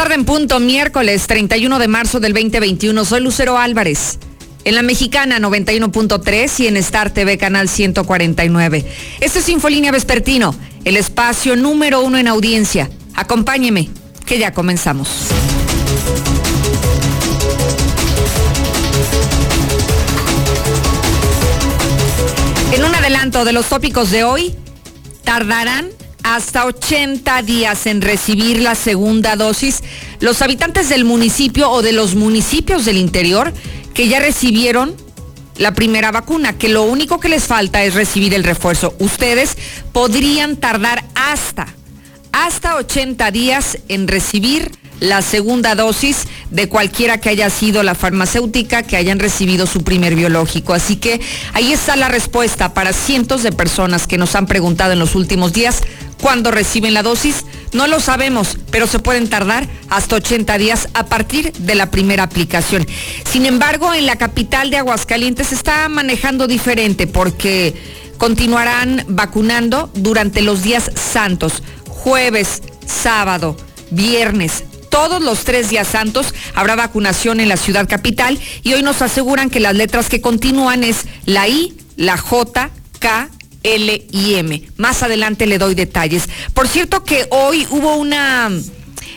tarde en punto, miércoles 31 de marzo del 2021. Soy Lucero Álvarez. En la mexicana 91.3 y en Star TV canal 149. Esto es Infolínea Vespertino, el espacio número uno en audiencia. Acompáñeme, que ya comenzamos. En un adelanto de los tópicos de hoy, tardarán hasta 80 días en recibir la segunda dosis los habitantes del municipio o de los municipios del interior que ya recibieron la primera vacuna, que lo único que les falta es recibir el refuerzo. Ustedes podrían tardar hasta, hasta 80 días en recibir la segunda dosis de cualquiera que haya sido la farmacéutica que hayan recibido su primer biológico. Así que ahí está la respuesta para cientos de personas que nos han preguntado en los últimos días cuándo reciben la dosis. No lo sabemos, pero se pueden tardar hasta 80 días a partir de la primera aplicación. Sin embargo, en la capital de Aguascalientes se está manejando diferente porque continuarán vacunando durante los días santos, jueves, sábado, viernes, todos los tres días santos habrá vacunación en la ciudad capital y hoy nos aseguran que las letras que continúan es la I, la J, K, L y M. Más adelante le doy detalles. Por cierto que hoy hubo una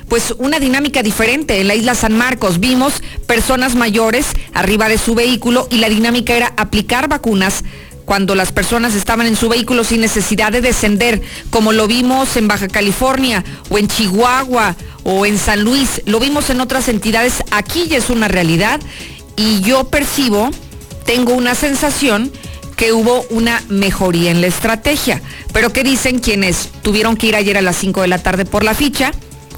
pues una dinámica diferente en la isla San Marcos. Vimos personas mayores arriba de su vehículo y la dinámica era aplicar vacunas cuando las personas estaban en su vehículo sin necesidad de descender, como lo vimos en Baja California o en Chihuahua o en San Luis, lo vimos en otras entidades, aquí ya es una realidad y yo percibo, tengo una sensación que hubo una mejoría en la estrategia. Pero ¿qué dicen quienes tuvieron que ir ayer a las 5 de la tarde por la ficha?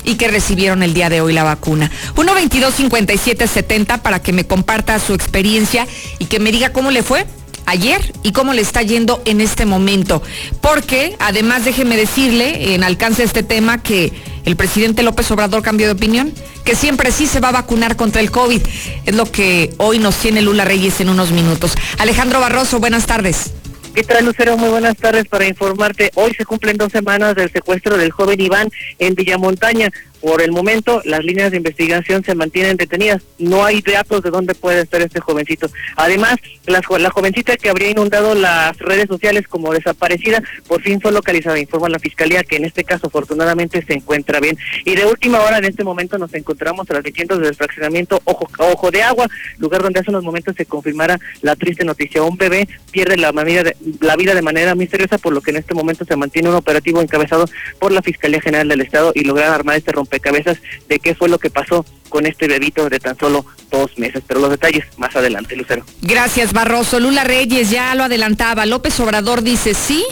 y que recibieron el día de hoy la vacuna. 1-22-57-70 para que me comparta su experiencia y que me diga cómo le fue ayer y cómo le está yendo en este momento. Porque además déjeme decirle en alcance de este tema que el presidente López Obrador cambió de opinión, que siempre sí se va a vacunar contra el COVID. Es lo que hoy nos tiene Lula Reyes en unos minutos. Alejandro Barroso, buenas tardes. ¿Qué tal, Lucero? Muy buenas tardes para informarte. Hoy se cumplen dos semanas del secuestro del joven Iván en Villamontaña. Por el momento, las líneas de investigación se mantienen detenidas. No hay datos de dónde puede estar este jovencito. Además, la, la jovencita que habría inundado las redes sociales como desaparecida, por fin fue localizada. Informa la fiscalía que en este caso, afortunadamente, se encuentra bien. Y de última hora, en este momento, nos encontramos transmitiendo desde el fraccionamiento Ojo, Ojo de Agua, lugar donde hace unos momentos se confirmara la triste noticia. Un bebé pierde la, vida de manera misteriosa, por lo que en este momento se mantiene un operativo encabezado por la Fiscalía General del Estado y lograr armar este rompe cabezas de qué fue lo que pasó con este bebito de tan solo dos meses. Pero los detalles más adelante, Lucero. Gracias, Barroso. Lula Reyes ya lo adelantaba. López Obrador dice sí,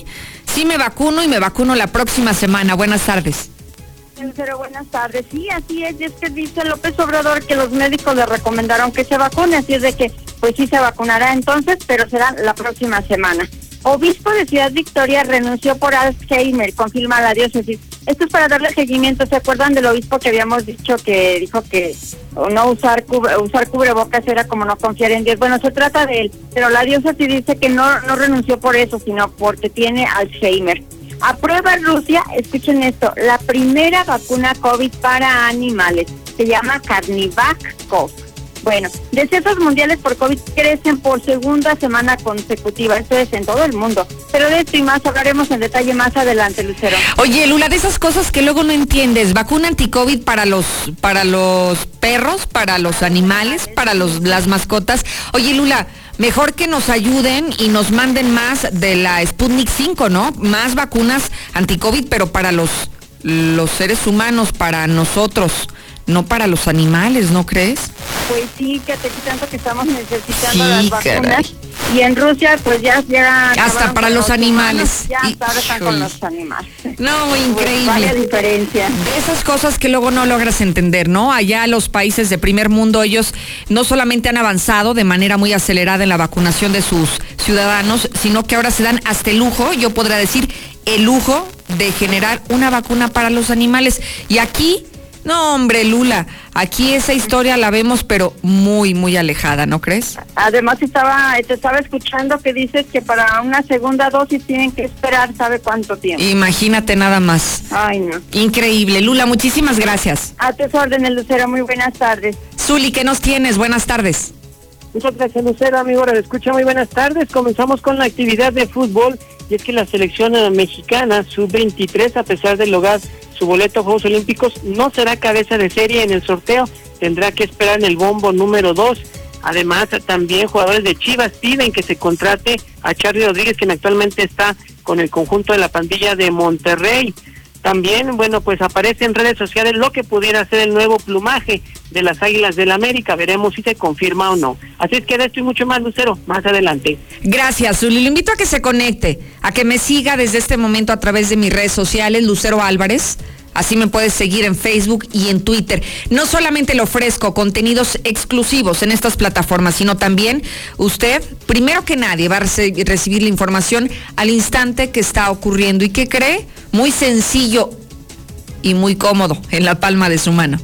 sí me vacuno y me vacuno la próxima semana. Buenas tardes. Lucero, buenas tardes. Sí, así es. Y es que dice López Obrador que los médicos le recomendaron que se vacune, así es de que pues sí se vacunará entonces, pero será la próxima semana. Obispo de Ciudad Victoria renunció por Alzheimer, confirma la diócesis. Esto es para darle seguimiento. ¿Se acuerdan del obispo que habíamos dicho que dijo que no usar usar cubrebocas era como no confiar en Dios? Bueno, se trata de él, pero la diócesis dice que no, no renunció por eso, sino porque tiene Alzheimer. Aprueba Rusia, escuchen esto, la primera vacuna COVID para animales. Se llama Carnivac. Bueno, decesos mundiales por COVID crecen por segunda semana consecutiva. Esto es en todo el mundo. Pero de esto y más hablaremos en detalle más adelante, Lucero. Oye, Lula, de esas cosas que luego no entiendes, vacuna anti-COVID para los, para los perros, para los animales, para los, las mascotas. Oye, Lula, mejor que nos ayuden y nos manden más de la Sputnik 5, ¿no? Más vacunas anti-COVID, pero para los, los seres humanos, para nosotros no para los animales, ¿no crees? Pues sí, que te tanto que estamos necesitando las vacunas. Y en Rusia, pues ya, ya hasta para los, animales. ya están con los animales. No, pues increíble. vaya diferencia. esas cosas que luego no logras entender, ¿no? Allá los países de primer mundo, ellos no solamente han avanzado de manera muy acelerada en la vacunación de sus ciudadanos, sino que ahora se dan hasta el lujo, yo podría decir, el lujo de generar una vacuna para los animales. Y aquí No, hombre, Lula, aquí esa historia la vemos, pero muy, muy alejada, ¿no crees? Además, estaba, te estaba escuchando que dices que para una segunda dosis tienen que esperar, ¿sabe cuánto tiempo? Imagínate nada más. Ay, no. Increíble. Lula, muchísimas gracias. A tus órdenes, Lucero, muy buenas tardes. Zuli, ¿qué nos tienes? Buenas tardes. Muchas gracias, Lucero, amigo. Le escucha muy buenas tardes. Comenzamos con la actividad de fútbol y es que la selección eh, mexicana, sub-23, a pesar de lograr su boleto a Juegos Olímpicos, no será cabeza de serie en el sorteo. Tendrá que esperar en el bombo número 2. Además, también jugadores de Chivas piden que se contrate a Charlie Rodríguez, quien actualmente está con el conjunto de la pandilla de Monterrey. También, bueno, pues aparece en redes sociales lo que pudiera ser el nuevo plumaje de las Águilas del la América. Veremos si se confirma o no. Así es que de esto y mucho más, Lucero, más adelante. Gracias, Zuli. Lo invito a que se conecte, a que me siga desde este momento a través de mis redes sociales, Lucero Álvarez. Así me puedes seguir en Facebook y en Twitter. No solamente le ofrezco contenidos exclusivos en estas plataformas, sino también usted, primero que nadie, va a recibir la información al instante que está ocurriendo. ¿Y qué cree? Muy sencillo y muy cómodo en la palma de su mano.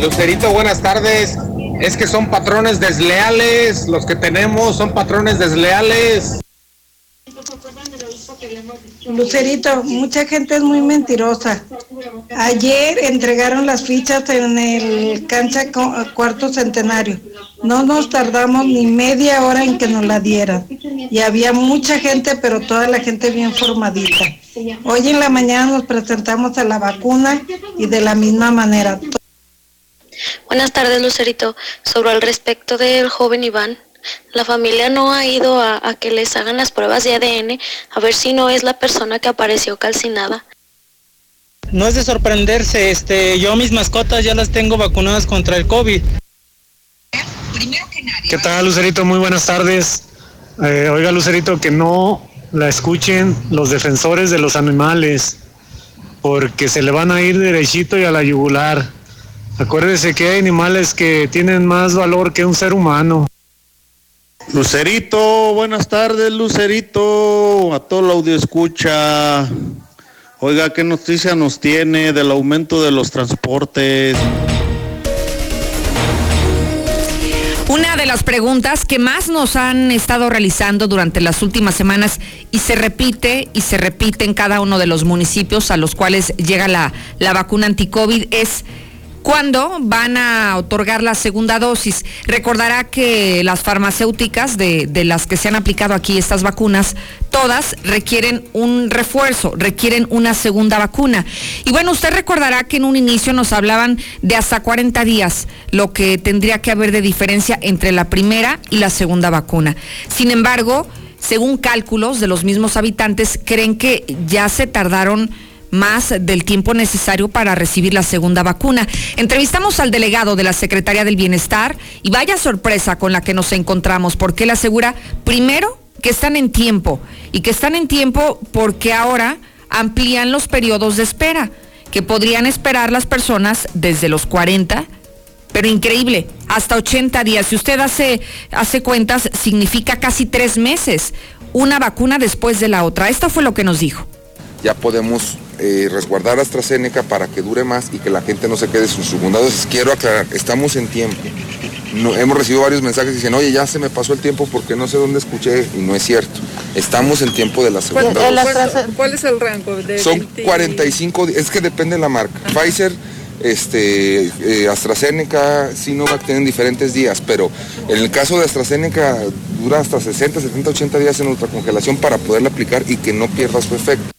Lucerito, buenas tardes. Es que son patrones desleales, los que tenemos son patrones desleales. Lucerito, mucha gente es muy mentirosa. Ayer entregaron las fichas en el cancha cuarto centenario. No nos tardamos ni media hora en que nos la dieran. Y había mucha gente, pero toda la gente bien formadita. Hoy en la mañana nos presentamos a la vacuna y de la misma manera. Buenas tardes, Lucerito. Sobre el respecto del joven Iván, la familia no ha ido a, que les hagan las pruebas de ADN a ver si no es la persona que apareció calcinada. No es de sorprenderse, este, yo mis mascotas ya las tengo vacunadas contra el COVID. ¿Qué tal, Lucerito? Muy buenas tardes. Eh, oiga, Lucerito, que no la escuchen los defensores de los animales, porque se le van a ir derechito y a la yugular. Acuérdese que hay animales que tienen más valor que un ser humano. Lucerito, buenas tardes, Lucerito, a todo el audio escucha. Oiga, ¿qué noticia nos tiene del aumento de los transportes? Una de las preguntas que más nos han estado realizando durante las últimas semanas y se repite y se repite en cada uno de los municipios a los cuales llega la, la vacuna anticovid es ¿Cuándo van a otorgar la segunda dosis? Recordará que las farmacéuticas de, de, las que se han aplicado aquí estas vacunas, todas requieren un refuerzo, requieren una segunda vacuna. Y bueno, usted recordará que en un inicio nos hablaban de hasta 40 días lo que tendría que haber de diferencia entre la primera y la segunda vacuna. Sin embargo, según cálculos de los mismos habitantes, creen que ya se tardaron más del tiempo necesario para recibir la segunda vacuna. Entrevistamos al delegado de la Secretaría del Bienestar y vaya sorpresa con la que nos encontramos, porque él asegura, primero, que están en tiempo y que están en tiempo porque ahora amplían los periodos de espera, que podrían esperar las personas desde los 40 pero increíble, hasta 80 días. Si usted hace, hace cuentas, significa casi tres meses, una vacuna después de la otra. Esto fue lo que nos dijo. Ya podemos eh, resguardar AstraZeneca para que dure más y que la gente no se quede sin segunda dosis. Quiero aclarar, estamos en tiempo. No, hemos recibido varios mensajes que dicen, oye, ya se me pasó el tiempo porque no sé dónde escuché y no es cierto. Estamos en tiempo de la segunda dosis. ¿Cuál es el rango? De Son 45 45, es que depende de la marca. Pfizer este, eh, AstraZeneca, Sinovac tienen diferentes días, pero en el caso de AstraZeneca dura hasta 60, 70, 80 días en ultracongelación para poderla aplicar y que no pierda su efecto.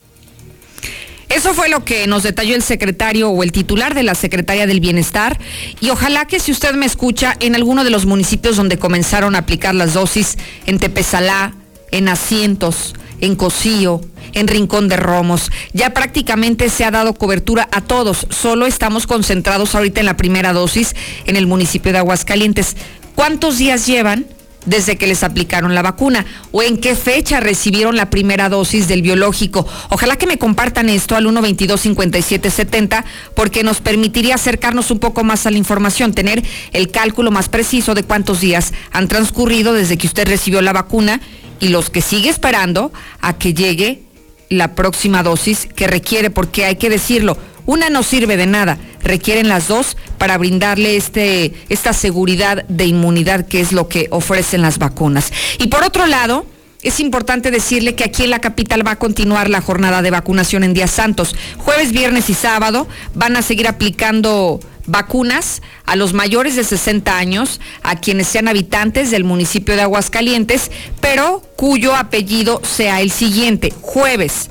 Eso fue lo que nos detalló el secretario o el titular de la Secretaría del Bienestar. Y ojalá que si usted me escucha en alguno de los municipios donde comenzaron a aplicar las dosis, en Tepezalá, en Asientos, en Cocío, en Rincón de Romos, ya prácticamente se ha dado cobertura a todos. Solo estamos concentrados ahorita en la primera dosis en el municipio de Aguascalientes. ¿Cuántos días llevan? Desde que les aplicaron la vacuna o en qué fecha recibieron la primera dosis del biológico. Ojalá que me compartan esto al 122-5770 porque nos permitiría acercarnos un poco más a la información, tener el cálculo más preciso de cuántos días han transcurrido desde que usted recibió la vacuna y los que sigue esperando a que llegue la próxima dosis que requiere, porque hay que decirlo, una no sirve de nada, requieren las dos para brindarle este, esta seguridad de inmunidad que es lo que ofrecen las vacunas. Y por otro lado, es importante decirle que aquí en la capital va a continuar la jornada de vacunación en días santos. Jueves, viernes y sábado van a seguir aplicando vacunas a los mayores de 60 años, a quienes sean habitantes del municipio de Aguascalientes, pero cuyo apellido sea el siguiente, jueves,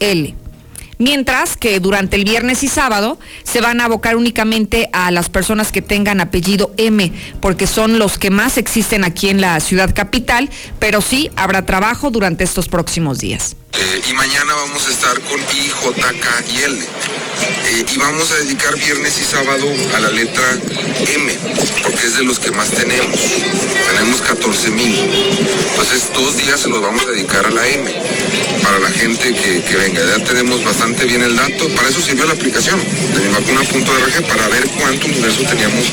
IJKL mientras que durante el viernes y sábado se van a abocar únicamente a las personas que tengan apellido M, porque son los que más existen aquí en la ciudad capital, pero sí habrá trabajo durante estos próximos días. Eh, y mañana vamos a estar con I, J, K y L. Eh, y vamos a dedicar viernes y sábado a la letra M, porque es de los que más tenemos. Tenemos 14 mil. Entonces, dos días se los vamos a dedicar a la M, para la gente que, que venga. Ya tenemos bastante bien el dato. Para eso sirvió la aplicación de mi vacuna.org, para ver cuánto universo teníamos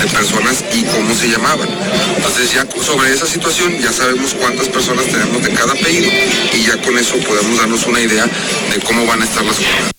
de personas y cómo se llamaban. Entonces, ya sobre esa situación ya sabemos cuántas personas tenemos de cada apellido y ya con eso podemos darnos una idea de cómo van a estar las cosas.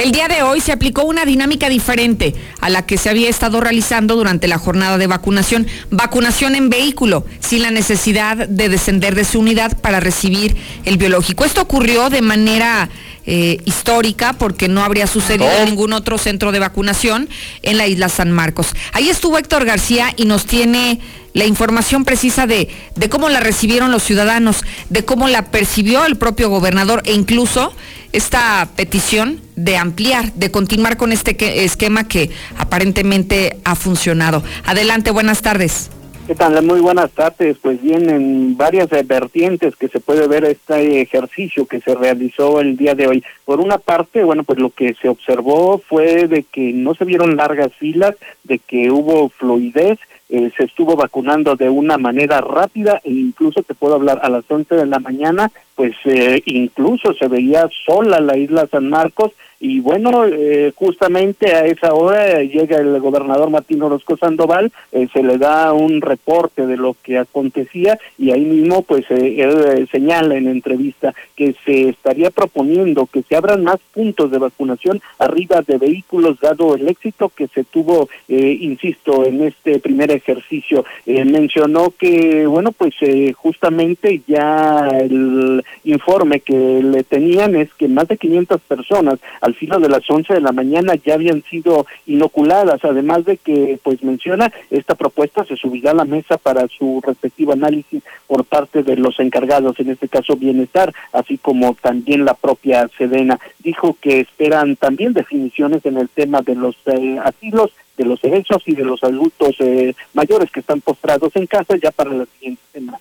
El día de hoy se aplicó una dinámica diferente a la que se había estado realizando durante la jornada de vacunación. Vacunación en vehículo, sin la necesidad de descender de su unidad para recibir el biológico. Esto ocurrió de manera eh, histórica porque no habría sucedido en ningún otro centro de vacunación en la isla San Marcos. Ahí estuvo Héctor García y nos tiene la información precisa de, de cómo la recibieron los ciudadanos, de cómo la percibió el propio gobernador e incluso esta petición de ampliar, de continuar con este que- esquema que aparentemente ha funcionado. Adelante, buenas tardes. ¿Qué tal? Muy buenas tardes. Pues bien, en varias eh, vertientes que se puede ver este ejercicio que se realizó el día de hoy. Por una parte, bueno, pues lo que se observó fue de que no se vieron largas filas, de que hubo fluidez, eh, se estuvo vacunando de una manera rápida e incluso te puedo hablar a las 11 de la mañana, pues eh, incluso se veía sola la isla San Marcos y bueno, eh, justamente a esa hora llega el gobernador Martín Orozco Sandoval, eh, se le da un reporte de lo que acontecía y ahí mismo pues eh, eh, señala en entrevista que se estaría proponiendo que se abran más puntos de vacunación arriba de vehículos dado el éxito que se tuvo, insisto, en este primer ejercicio. Mencionó que, bueno, pues justamente ya el informe que le tenían es que más de 500 personas filo de las 11 de la mañana ya habían sido inoculadas, además de que, pues menciona, esta propuesta se subirá a la mesa para su respectivo análisis por parte de los encargados, en este caso Bienestar, así como también la propia Sedena. Dijo que esperan también definiciones en el tema de los eh, asilos, de los derechos y de los adultos eh, mayores que están postrados en casa ya para la siguiente semana.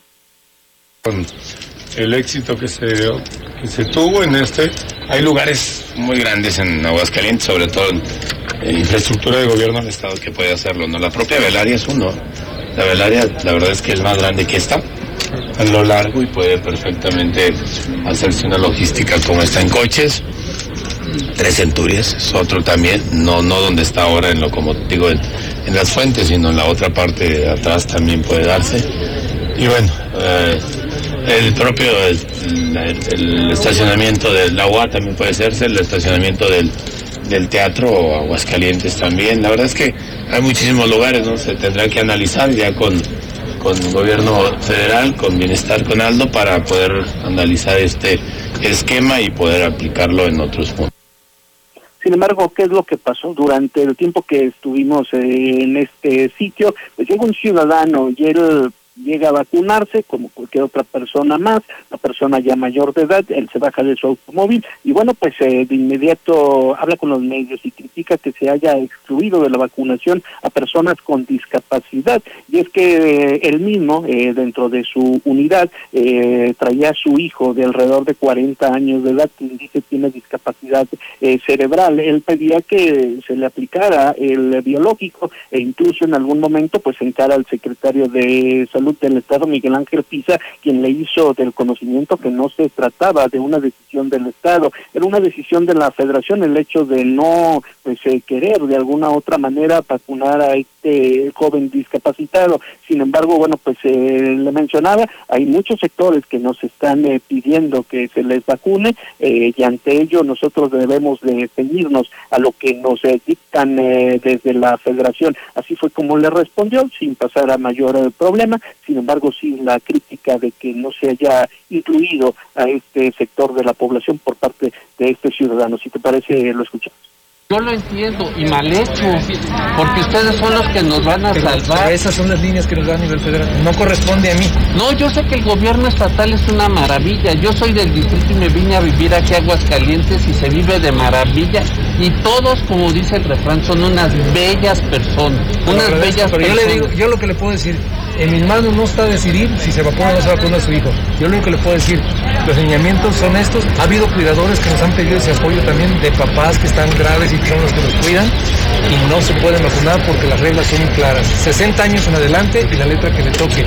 El éxito que se, que se tuvo en este. Hay lugares muy grandes en Aguascalientes, sobre todo en infraestructura de gobierno del Estado que puede hacerlo. ¿no? La propia Velaria es uno. La Velaria, la verdad es que es más grande que esta, a lo largo y puede perfectamente hacerse una logística como está en coches. Tres Centurias es otro también, no, no donde está ahora en lo como digo en, en las fuentes, sino en la otra parte de atrás también puede darse. Y bueno, eh, el propio el, el- el estacionamiento del agua también puede hacerse, el estacionamiento del, del teatro o Aguascalientes también. La verdad es que hay muchísimos lugares, ¿no? Se tendrá que analizar ya con, con gobierno federal, con bienestar, con Aldo, para poder analizar este esquema y poder aplicarlo en otros puntos. Sin embargo, ¿qué es lo que pasó durante el tiempo que estuvimos eh, en este sitio? Pues llega un ciudadano y él llega a vacunarse como cualquier otra persona más, la persona ya mayor de edad, él se baja de su automóvil y bueno, pues eh, de inmediato habla con los medios y critica que se haya excluido de la vacunación a personas con discapacidad. Y es que eh, él mismo, eh, dentro de su unidad, eh, traía a su hijo de alrededor de 40 años de edad, que dice tiene discapacidad eh, cerebral. Él pedía que se le aplicara el biológico e incluso en algún momento pues encara al secretario de salud Del Estado, Miguel Ángel Pisa, quien le hizo del conocimiento que no se trataba de una decisión del Estado, era una decisión de la Federación el hecho de no pues, eh, querer de alguna otra manera vacunar a este joven discapacitado. Sin embargo, bueno, pues eh, le mencionaba, hay muchos sectores que nos están eh, pidiendo que se les vacune y ante ello nosotros debemos de ceñirnos a lo que nos dictan desde la Federación. Así fue como le respondió, sin pasar a mayor problema. Sin embargo, sí la crítica de que no se haya incluido a este sector de la población por parte de este ciudadano. Si te parece, lo escuchamos. Yo lo entiendo y mal hecho, porque ustedes son los que nos van a salvar. esas son las líneas que nos dan a nivel federal. No corresponde a mí. No, yo sé que el gobierno estatal es una maravilla. Yo soy del distrito y me vine a vivir aquí a Aguascalientes y se vive de maravilla. Y todos, como dice el refrán, son unas bellas personas. Unas bellas pero Yo, le digo, yo lo que le puedo decir, en mis manos no está decidir si se vacuna o no se vacuna a su hijo. Yo lo único que le puedo decir, los lineamientos son estos. Ha habido cuidadores que nos han pedido ese apoyo también de papás que están graves y son los que nos cuidan y no se pueden vacunar porque las reglas son muy claras. 60 años en adelante y la letra que le toque.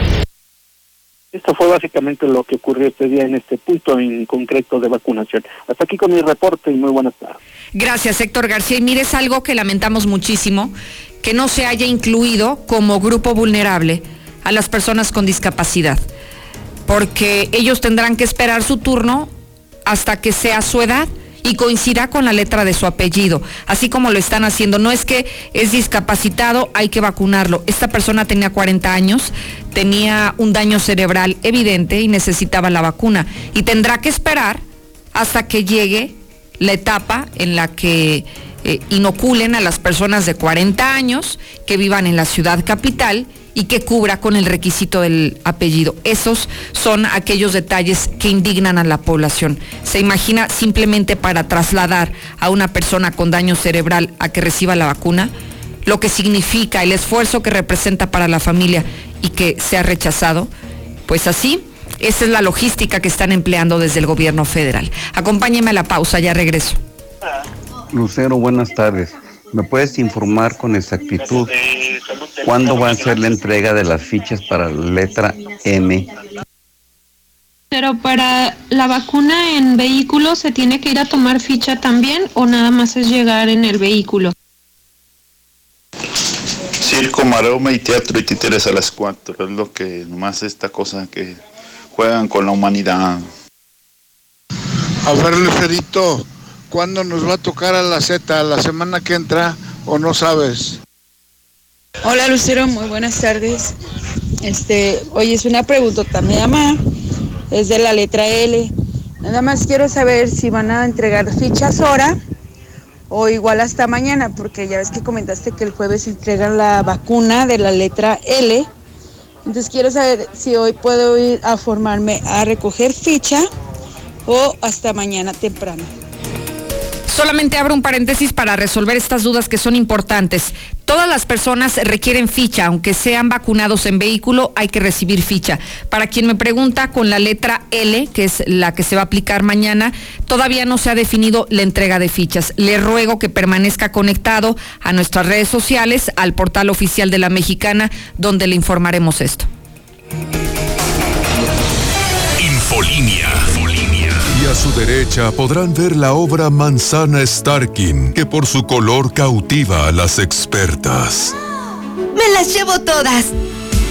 Esto fue básicamente lo que ocurrió este día en este punto en concreto de vacunación. Hasta aquí con mi reporte y muy buenas tardes. Gracias, Héctor García. Y mire, es algo que lamentamos muchísimo, que no se haya incluido como grupo vulnerable a las personas con discapacidad, porque ellos tendrán que esperar su turno hasta que sea su edad y coincida con la letra de su apellido, así como lo están haciendo. No es que es discapacitado, hay que vacunarlo. Esta persona tenía 40 años, tenía un daño cerebral evidente y necesitaba la vacuna. Y tendrá que esperar hasta que llegue la etapa en la que eh, inoculen a las personas de 40 años que vivan en la ciudad capital y que cubra con el requisito del apellido. Esos son aquellos detalles que indignan a la población. Se imagina simplemente para trasladar a una persona con daño cerebral a que reciba la vacuna, lo que significa el esfuerzo que representa para la familia y que sea rechazado. Pues así, esa es la logística que están empleando desde el gobierno federal. Acompáñeme a la pausa, ya regreso. Lucero, buenas tardes. ¿Me puedes informar con exactitud cuándo va a ser la entrega de las fichas para la letra M? Pero para la vacuna en vehículo, ¿se tiene que ir a tomar ficha también o nada más es llegar en el vehículo? Circo, maroma y teatro y títeres a las cuatro. Es lo que más esta cosa que juegan con la humanidad. A ver, Lucerito, ¿Cuándo nos va a tocar a la Z? ¿La semana que entra o no sabes? Hola Lucero, muy buenas tardes. Este, oye, es una pregunta, me llama, es de la letra L. Nada más quiero saber si van a entregar fichas ahora o igual hasta mañana, porque ya ves que comentaste que el jueves entregan la vacuna de la letra L. Entonces quiero saber si hoy puedo ir a formarme a recoger ficha o hasta mañana temprano. Solamente abro un paréntesis para resolver estas dudas que son importantes. Todas las personas requieren ficha, aunque sean vacunados en vehículo, hay que recibir ficha. Para quien me pregunta, con la letra L, que es la que se va a aplicar mañana, todavía no se ha definido la entrega de fichas. Le ruego que permanezca conectado a nuestras redes sociales, al portal oficial de la Mexicana, donde le informaremos esto. A su derecha podrán ver la obra Manzana Starkin, que por su color cautiva a las expertas. ¡Me las llevo todas!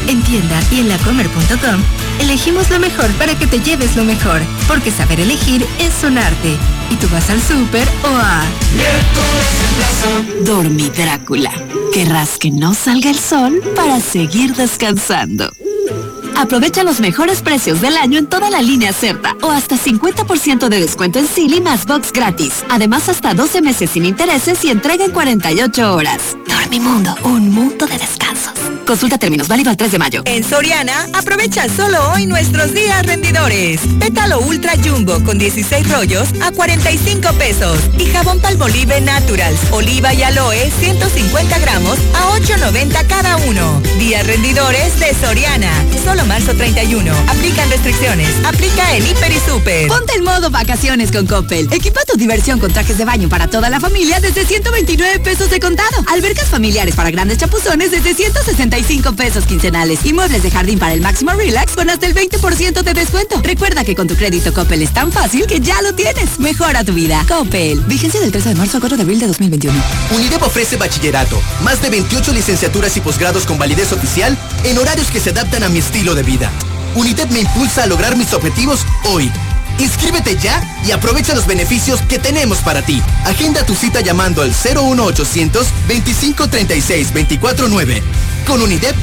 En tienda y en lacomer.com elegimos lo mejor para que te lleves lo mejor, porque saber elegir es un arte. Y tú vas al súper o a... Dormi Drácula. Querrás que no salga el sol para seguir descansando. Aprovecha los mejores precios del año en toda la línea Certa o hasta 50% de descuento en Silly más box gratis. Además, hasta 12 meses sin intereses y entrega en 48 horas. Dormimundo, un mundo de descansos. Consulta términos válido al 3 de mayo. En Soriana, aprovecha solo hoy nuestros días rendidores. Pétalo Ultra Jumbo con 16 rollos a 45 pesos. Y jabón Palmolive Naturals, oliva y aloe 150 gramos a 8.90 cada uno. Días rendidores de Soriana. Marzo 31. Aplican restricciones. Aplica en Hiper y Super. Ponte en modo vacaciones con Coppel. Equipa tu diversión con trajes de baño para toda la familia desde 129 pesos de contado. Albercas familiares para grandes chapuzones desde 165 pesos quincenales. Y muebles de jardín para el máximo relax con hasta el 20% de descuento. Recuerda que con tu crédito Coppel es tan fácil que ya lo tienes. Mejora tu vida. Coppel. Vigencia del 13 de marzo a 4 de abril de 2021. UNIDEP ofrece bachillerato, más de 28 licenciaturas y posgrados con validez oficial en horarios que se adaptan a mi estilo de vida. UNIDEP me impulsa a lograr mis objetivos hoy. Inscríbete ya y aprovecha los beneficios que tenemos para ti. Agenda tu cita llamando al 01800 2536 249. Con UNIDEP,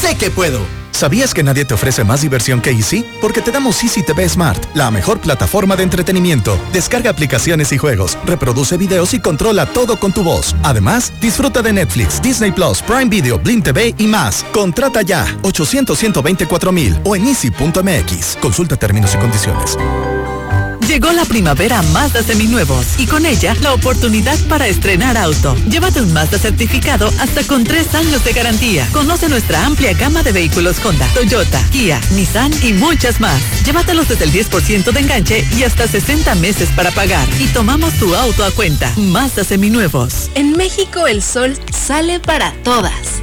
sé que puedo. ¿Sabías que nadie te ofrece más diversión que Easy? Porque te damos Easy TV Smart, la mejor plataforma de entretenimiento. Descarga aplicaciones y juegos, reproduce videos y controla todo con tu voz. Además, disfruta de Netflix, Disney Plus, Prime Video, Blim TV y más. Contrata ya 800 124 mil o en easy.mx. Consulta términos y condiciones. Llegó la primavera Mazda seminuevos y con ella la oportunidad para estrenar auto. Llévate un Mazda certificado hasta con tres años de garantía. Conoce nuestra amplia gama de vehículos Honda, Toyota, Kia, Nissan y muchas más. Llévatelos desde el 10% de enganche y hasta 60 meses para pagar. Y tomamos tu auto a cuenta. Mazda seminuevos. En México el sol sale para todas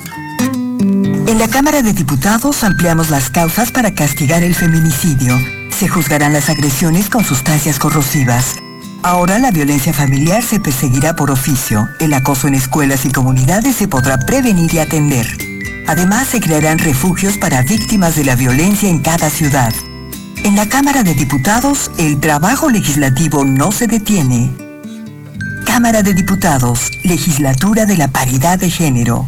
En la Cámara de Diputados ampliamos las causas para castigar el feminicidio. Se juzgarán las agresiones con sustancias corrosivas. Ahora la violencia familiar se perseguirá por oficio. El acoso en escuelas y comunidades se podrá prevenir y atender. Además, se crearán refugios para víctimas de la violencia en cada ciudad. En la Cámara de Diputados, el trabajo legislativo no se detiene. Cámara de Diputados, Legislatura de la Paridad de Género.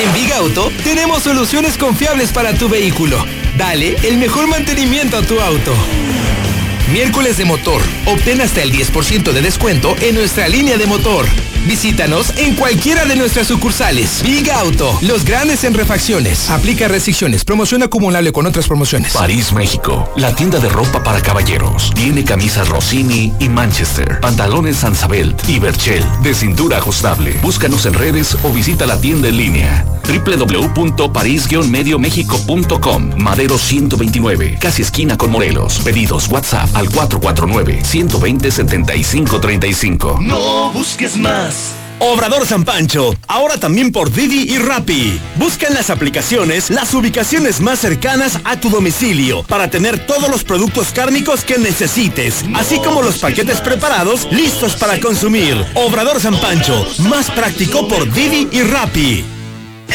En Big Auto tenemos soluciones confiables para tu vehículo. Dale el mejor mantenimiento a tu auto. Miércoles de motor. Obtén hasta el 10% de descuento en nuestra línea de motor. Visítanos en cualquiera de nuestras sucursales. Big Auto, los grandes en refacciones. Aplica restricciones. Promoción acumulable con otras promociones. París, México. La tienda de ropa para caballeros. Tiene camisas Rossini y Manchester. Pantalones Sansabelt y Berchel. De cintura ajustable. Búscanos en redes o visita la tienda en línea. www.paris-mediomexico.com Madero 129. Casi esquina con Morelos. Pedidos WhatsApp al 449 120 7535. No busques más. Obrador San Pancho, ahora también por Didi y Rappi. Busca en las aplicaciones las ubicaciones más cercanas a tu domicilio para tener todos los productos cárnicos que necesites, así como los paquetes preparados listos para consumir. Obrador San Pancho, más práctico por Didi y Rappi.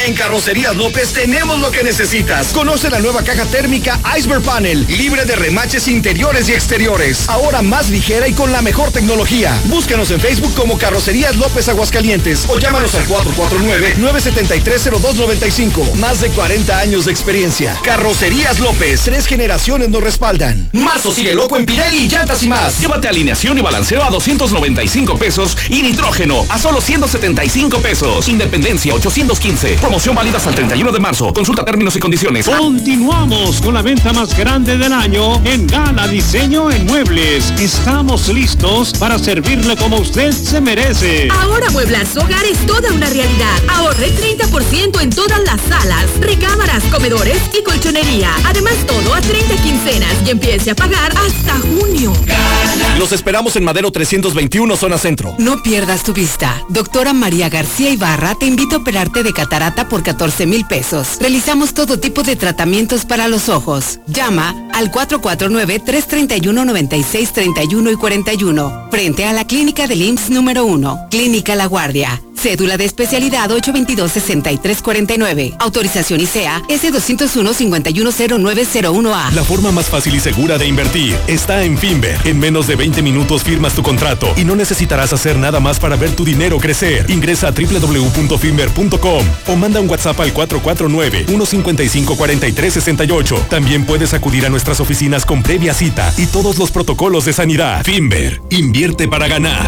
En Carrocerías López tenemos lo que necesitas. Conoce la nueva caja térmica Iceberg Panel, libre de remaches interiores y exteriores. Ahora más ligera y con la mejor tecnología. Búscanos en Facebook como Carrocerías López Aguascalientes o llámanos al 449-973-0295. Más de 40 años de experiencia. Carrocerías López, tres generaciones nos respaldan. Marzo sigue loco en Pirelli llantas y más. Llévate alineación y balanceo a 295 pesos y nitrógeno a solo 175 pesos. Independencia 815. Promoción válida hasta el 31 de marzo. Consulta términos y condiciones. Continuamos con la venta más grande del año en Gala Diseño en Muebles. Estamos listos para servirle como usted se merece. Ahora mueblar su hogar es toda una realidad. Ahorre 30% en todas las salas, recámaras, comedores y colchonería. Además todo a 30 quincenas y empiece a pagar hasta junio. Los esperamos en Madero 321, zona centro. No pierdas tu vista. Doctora María García Ibarra te invita a operarte de catarata por 14 mil pesos. Realizamos todo tipo de tratamientos para los ojos. Llama al 449-331-9631 y 41, frente a la clínica del IMSS número 1, Clínica La Guardia. Cédula de especialidad 822-6349. Autorización ICEA S201-510901A. La forma más fácil y segura de invertir está en Finver. En menos de 20 minutos firmas tu contrato y no necesitarás hacer nada más para ver tu dinero crecer. Ingresa a www.finver.com o manda un WhatsApp al 449-155-4368. También puedes acudir a nuestras oficinas con previa cita y todos los protocolos de sanidad. Finver, invierte para ganar.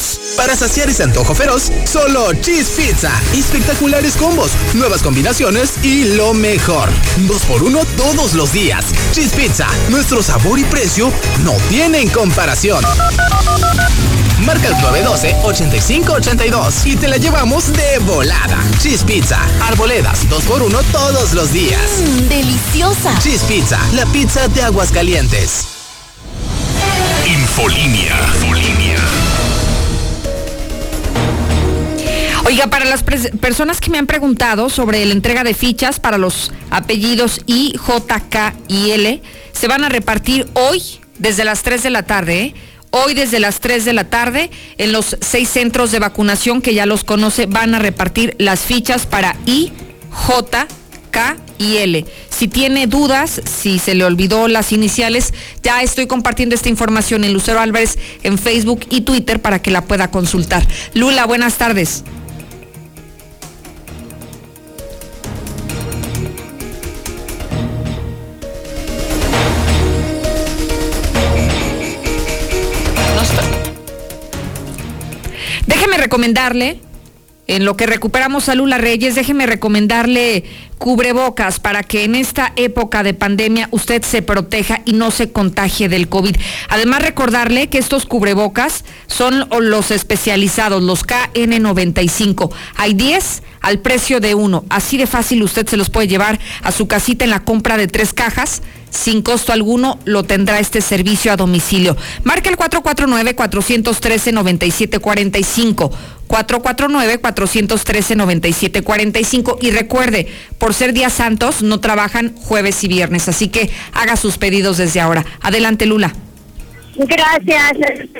Para saciar ese antojo feroz, solo Cheese Pizza. Espectaculares combos, nuevas combinaciones y lo mejor. Dos por uno todos los días. Cheese Pizza, nuestro sabor y precio no tienen comparación. Marca el 912-8582 y te la llevamos de volada. Cheese Pizza, Arboledas, 2x1 todos los días. Mmm, deliciosa. Cheese Pizza, la pizza de Aguascalientes. Infolinia. Infolinia. Oiga, para las personas que me han preguntado sobre la entrega de fichas para los apellidos I, J, K y L, se van a repartir hoy desde las 3 de la tarde. ¿eh? Hoy desde las 3 de la tarde en los seis centros de vacunación que ya los conoce van a repartir las fichas para I, J, K y L. Si tiene dudas, si se le olvidó las iniciales, ya estoy compartiendo esta información en Lucero Álvarez en Facebook y Twitter para que la pueda consultar. Lula, buenas tardes. Déjeme recomendarle, en lo que recuperamos a Lula Reyes, déjeme recomendarle cubrebocas para que en esta época de pandemia usted se proteja y no se contagie del COVID. Además, recordarle que estos cubrebocas son los especializados, los KN95. Hay 10 al precio de uno. Así de fácil usted se los puede llevar a su casita en la compra de tres cajas sin costo alguno lo tendrá este servicio a domicilio. Marca el 449-413-9745. 449-413-9745. Y recuerde, por ser días santos, no trabajan jueves y viernes, así que haga sus pedidos desde ahora. Adelante, Lula. Gracias.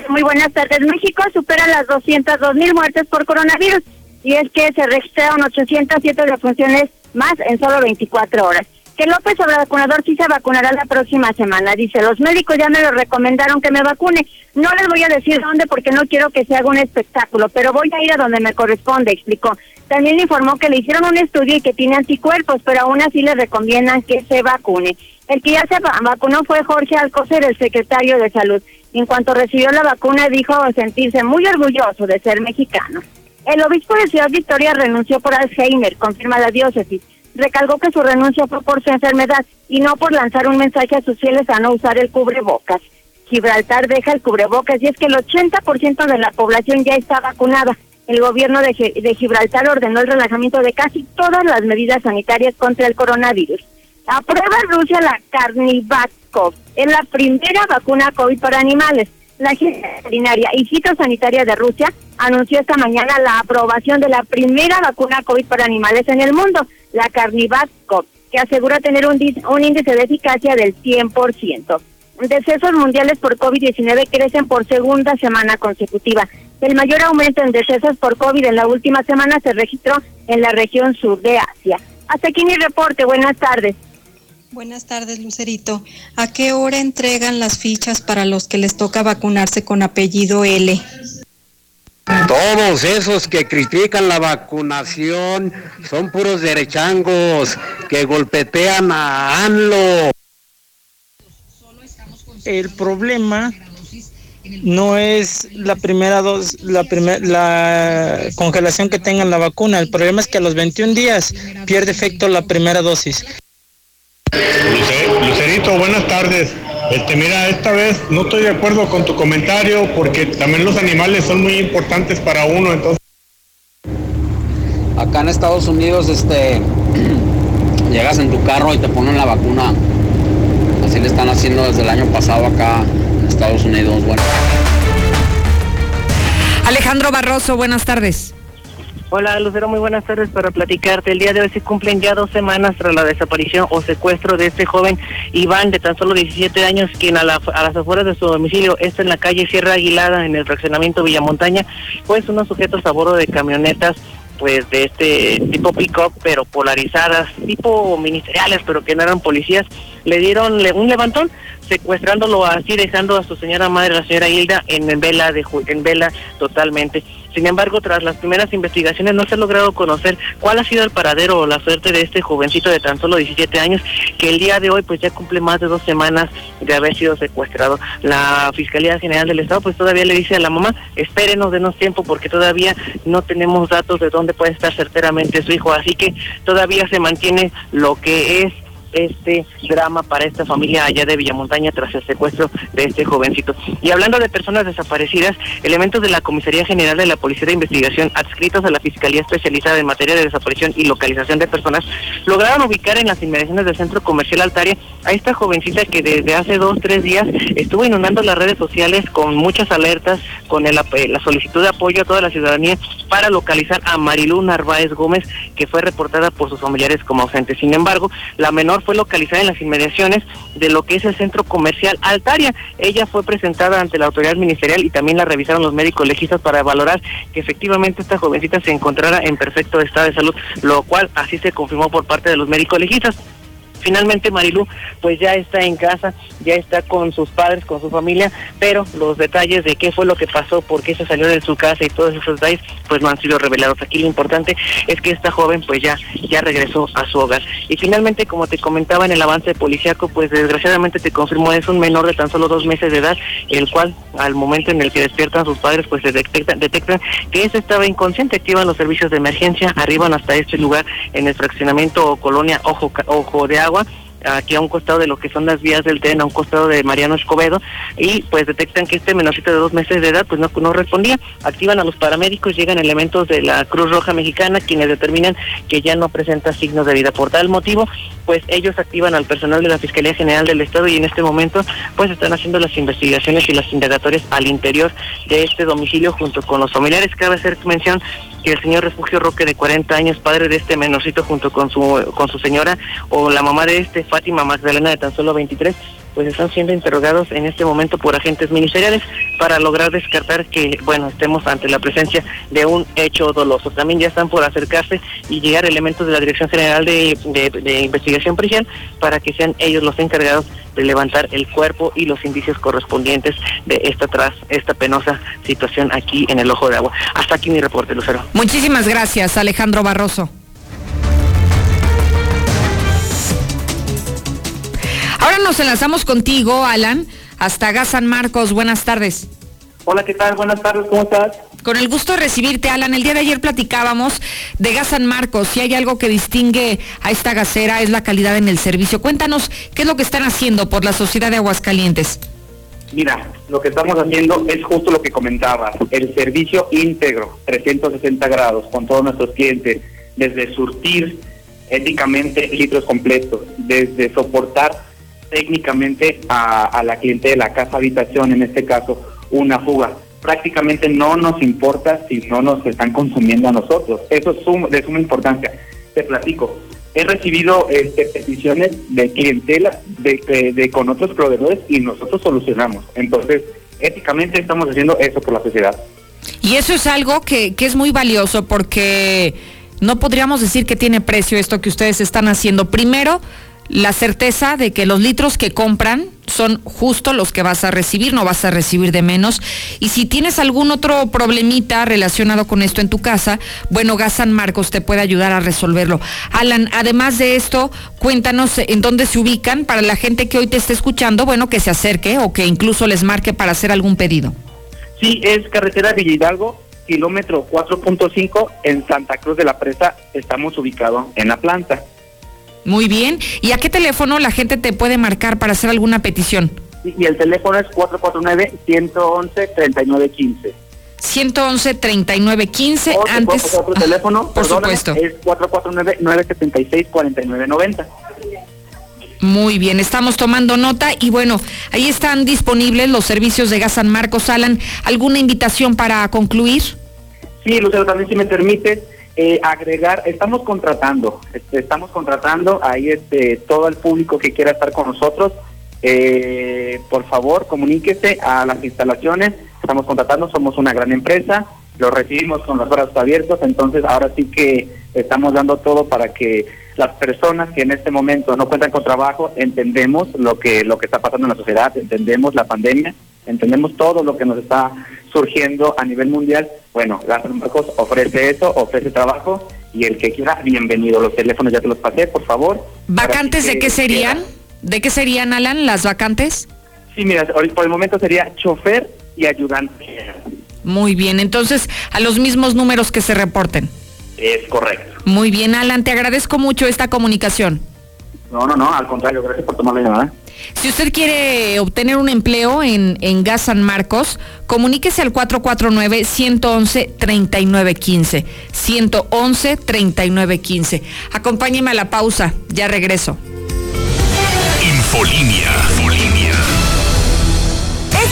Muy buenas tardes. México supera las 202 mil muertes por coronavirus y es que se registraron 807 defunciones más en solo 24 horas. Que López vacunador sí se vacunará la próxima semana. Dice, los médicos ya me lo recomendaron que me vacune. No les voy a decir dónde porque no quiero que se haga un espectáculo, pero voy a ir a donde me corresponde, explicó. También informó que le hicieron un estudio y que tiene anticuerpos, pero aún así le recomiendan que se vacune. El que ya se vacunó fue Jorge Alcocer, el secretario de Salud. En cuanto recibió la vacuna, dijo sentirse muy orgulloso de ser mexicano. El obispo de Ciudad Victoria renunció por Alzheimer, confirma la diócesis. Recalgó que su renuncia fue por su enfermedad y no por lanzar un mensaje a sus fieles a no usar el cubrebocas. Gibraltar deja el cubrebocas y es que el 80% de la población ya está vacunada. El gobierno de, de Gibraltar ordenó el relajamiento de casi todas las medidas sanitarias contra el coronavirus. Aprueba Rusia la Carnivacov. Es la primera vacuna COVID para animales. La Agencia Veterinaria y Fitosanitaria de Rusia anunció esta mañana la aprobación de la primera vacuna COVID para animales en el mundo, la Carnivacov, que asegura tener un, un índice de eficacia del 100%. Decesos mundiales por COVID-19 crecen por segunda semana consecutiva. El mayor aumento en decesos por COVID en la última semana se registró en la región sur de Asia. Hasta aquí mi reporte. Buenas tardes. Buenas tardes, Lucerito. ¿A qué hora entregan las fichas para los que les toca vacunarse con apellido L? Todos esos que critican la vacunación son puros derechangos que golpetean a ANLO. El problema no es la primera dos, la la congelación que tengan la vacuna. El problema es que a los 21 días pierde efecto la primera dosis. Lucerito, buenas tardes. Este, mira, esta vez no estoy de acuerdo con tu comentario porque también los animales son muy importantes para uno, entonces. Acá en Estados Unidos, este, llegas en tu carro y te ponen la vacuna. Así le están haciendo desde el año pasado acá en Estados Unidos. Bueno. Alejandro Barroso, buenas tardes. Hola Lucero, muy buenas tardes para platicarte. El día de hoy se cumplen ya dos semanas tras la desaparición o secuestro de este joven Iván de tan solo 17 años, quien a, las afueras de su domicilio, está en la calle Sierra Aguilada, en el fraccionamiento Villamontaña, pues unos sujetos a bordo de camionetas pues de este tipo pick-up, pero polarizadas, tipo ministeriales, pero que no eran policías, le dieron un levantón, secuestrándolo así, dejando a su señora madre, la señora Hilda, en vela, de, en vela totalmente. Sin embargo, tras las primeras investigaciones no se ha logrado conocer cuál ha sido el paradero o la suerte de este jovencito de tan solo 17 años, que el día de hoy pues ya cumple más de dos semanas de haber sido secuestrado. La Fiscalía General del Estado pues todavía le dice a la mamá, espérenos, denos tiempo porque todavía no tenemos datos de dónde puede estar certeramente su hijo, así que todavía se mantiene lo que es este drama para esta familia allá de Villamontaña tras el secuestro de este jovencito. Y hablando de personas desaparecidas, elementos de la Comisaría General de la Policía de Investigación adscritos a la Fiscalía Especializada en materia de desaparición y localización de personas lograron ubicar en las inmediaciones del Centro Comercial Altaria a esta jovencita que desde hace dos, tres días estuvo inundando las redes sociales con muchas alertas, con el, la solicitud de apoyo a toda la ciudadanía para localizar a Marilú Narváez Gómez, que fue reportada por sus familiares como ausente. Sin embargo, la menor fue localizada en las inmediaciones de lo que es el centro comercial Altaria. Ella fue presentada ante la autoridad ministerial y también la revisaron los médicos legistas para valorar que efectivamente esta jovencita se encontrara en perfecto estado de salud, lo cual así se confirmó por parte de los médicos legistas. Finalmente Marilu pues ya está en casa, ya está con sus padres, con su familia, pero los detalles de qué fue lo que pasó, por qué se salió de su casa y todos esos detalles pues no han sido revelados. Aquí lo importante es que esta joven pues ya ya regresó a su hogar. Y finalmente, como te comentaba en el avance policiaco, pues desgraciadamente te confirmó es un menor de tan solo dos meses de edad, el cual al momento en el que despiertan sus padres pues se detectan, detectan que ese estaba inconsciente, activan los servicios de emergencia, arriban hasta este lugar en el fraccionamiento o colonia Ojo, Ojo de Agua agua aquí a un costado de lo que son las vías del tren, a un costado de Mariano Escobedo, y pues detectan que este menorcito de dos meses de edad pues no, no respondía. Activan a los paramédicos, llegan elementos de la Cruz Roja Mexicana, quienes determinan que ya no presenta signos de vida. Por tal motivo, pues ellos activan al personal de la Fiscalía General del Estado y en este momento pues están haciendo las investigaciones y las indagatorias al interior de este domicilio junto con los familiares. Cabe hacer mención que el señor Refugio Roque de 40 años, padre de este menorcito junto con su con su señora o la mamá de este Fátima Magdalena de tan solo 23, pues están siendo interrogados en este momento por agentes ministeriales para lograr descartar que, bueno, estemos ante la presencia de un hecho doloso. También ya están por acercarse y llegar elementos de la Dirección General de, Investigación Policial para que sean ellos los encargados de levantar el cuerpo y los indicios correspondientes de esta tras esta penosa situación aquí en el Ojo de Agua. Hasta aquí mi reporte, Lucero. Muchísimas gracias, Alejandro Barroso. Ahora nos enlazamos contigo, Alan, hasta Gas San Marcos. Buenas tardes. Hola, ¿qué tal? Buenas tardes, ¿cómo estás? Con el gusto de recibirte, Alan. El día de ayer platicábamos de Gas San Marcos. Si hay algo que distingue a esta gasera es la calidad en el servicio. Cuéntanos qué es lo que están haciendo por la sociedad de Aguascalientes. Mira, lo que estamos haciendo es justo lo que comentabas, el servicio íntegro, 360 grados, con todos nuestros clientes, desde surtir éticamente litros completos, desde soportar técnicamente a, la cliente de la casa habitación, en este caso, una fuga. Prácticamente no nos importa si no nos están consumiendo a nosotros. Eso es de suma importancia. Te platico. He recibido este, peticiones de clientela de, de, con otros proveedores y nosotros solucionamos. Entonces, éticamente estamos haciendo eso por la sociedad. Y eso es algo que, que es muy valioso porque no podríamos decir que tiene precio esto que ustedes están haciendo. Primero, la certeza de que los litros que compran son justo los que vas a recibir, no vas a recibir de menos. Y si tienes algún otro problemita relacionado con esto en tu casa, bueno, Gas San Marcos te puede ayudar a resolverlo. Alan, además de esto, cuéntanos en dónde se ubican para la gente que hoy te esté escuchando, bueno, que se acerque o que incluso les marque para hacer algún pedido. Sí, es carretera Villa Hidalgo, kilómetro 4.5 en Santa Cruz de la Presa. Estamos ubicados en la planta. Muy bien. ¿Y a qué teléfono la gente te puede marcar para hacer alguna petición? Y el teléfono es 449-111-3915. 111-3915. Antes. Otro teléfono, por supuesto. Es 449-976-4990. Muy bien, estamos tomando nota y bueno, ahí están disponibles los servicios de Gas San Marcos. Alan, ¿alguna invitación para concluir? Sí, Lucero, también si me permite, eh, agregar, estamos contratando, este, estamos contratando ahí este, todo el público que quiera estar con nosotros. Eh, por favor, comuníquese a las instalaciones. Estamos contratando, somos una gran empresa, lo recibimos con los brazos abiertos, entonces ahora sí que estamos dando todo para que las personas que en este momento no cuentan con trabajo, entendemos lo que lo que está pasando en la sociedad, entendemos la pandemia, entendemos todo lo que nos está surgiendo a nivel mundial. Bueno, Marcos ofrece eso, ofrece trabajo y el que quiera, bienvenido. Los teléfonos ya te los pasé, por favor. ¿Vacantes de qué serían? ¿De qué serían, Alan, las vacantes? Sí, mira, por el momento sería chofer y ayudante. Muy bien, entonces a los mismos números que se reporten. Es correcto. Muy bien, Alan, te agradezco mucho esta comunicación. No, no, no, al contrario, gracias por tomar la llamada. Si usted quiere obtener un empleo en, en Gas San Marcos, comuníquese al 449-111-3915. 111-3915. Acompáñeme a la pausa, ya regreso. Infolinia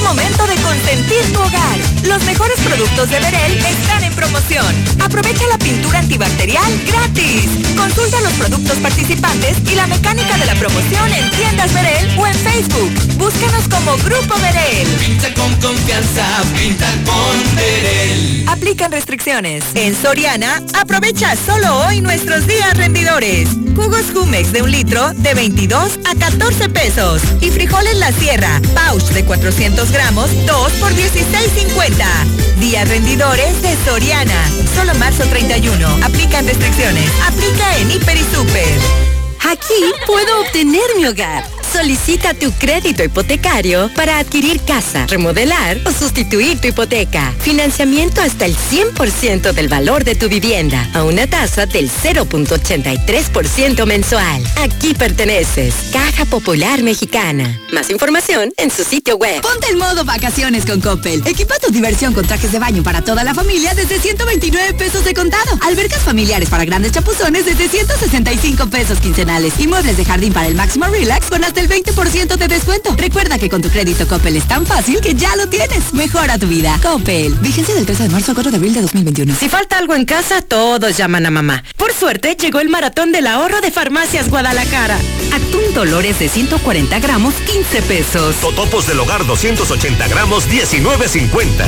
momento de consentir tu hogar. Los mejores productos de Verel están en promoción. Aprovecha la pintura antibacterial gratis. Consulta los productos participantes y la mecánica promoción en tiendas Verel o en Facebook. Búscanos como Grupo Verel. Pinta con confianza, pinta con Verel. Aplican restricciones. En Soriana, aprovecha solo hoy nuestros días rendidores. Jugos Jumex de un litro de 22 a 14 pesos. Y frijoles La Sierra, pouch de 400 gramos, 2 por 16.50. Días rendidores de Soriana. Solo marzo 31. Aplican restricciones. Aplica en Hiper y Super. Aquí puedo obtener mi hogar Solicita tu crédito hipotecario para adquirir casa, remodelar o sustituir tu hipoteca. Financiamiento hasta el 100% del valor de tu vivienda a una tasa del 0.83% mensual. Aquí perteneces. Caja Popular Mexicana. Más información en su sitio web. Ponte en modo vacaciones con Coppel. Equipa tu diversión con trajes de baño para toda la familia desde 129 pesos de contado. Albercas familiares para grandes chapuzones desde 165 pesos quincenales. Y muebles de jardín para el máximo relax con hasta el 20% de descuento. Recuerda que con tu crédito Coppel es tan fácil que ya lo tienes. Mejora tu vida. Coppel. Vigencia del 13 de marzo al 4 de abril de 2021. Si falta algo en casa, todos llaman a mamá. Por suerte, llegó el maratón del ahorro de Farmacias Guadalajara. Atún Dolores de 140 gramos, 15 pesos. Totopos del hogar 280 gramos, 19.50.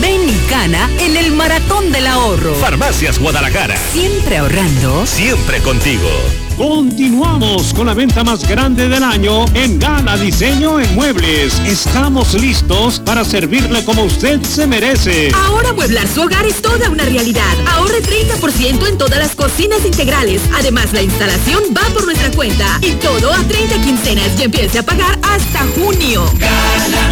Ven y gana en el maratón del ahorro. Farmacias Guadalajara. Siempre ahorrando. Siempre contigo. Continuamos con la venta más grande del año en Gala Diseño en Muebles. Estamos listos para servirle como usted se merece. Ahora amueblar su hogar es toda una realidad. Ahorre 30% en todas las cocinas integrales. Además, la instalación va por nuestra cuenta. Y todo a 30 quincenas y empiece a pagar hasta junio.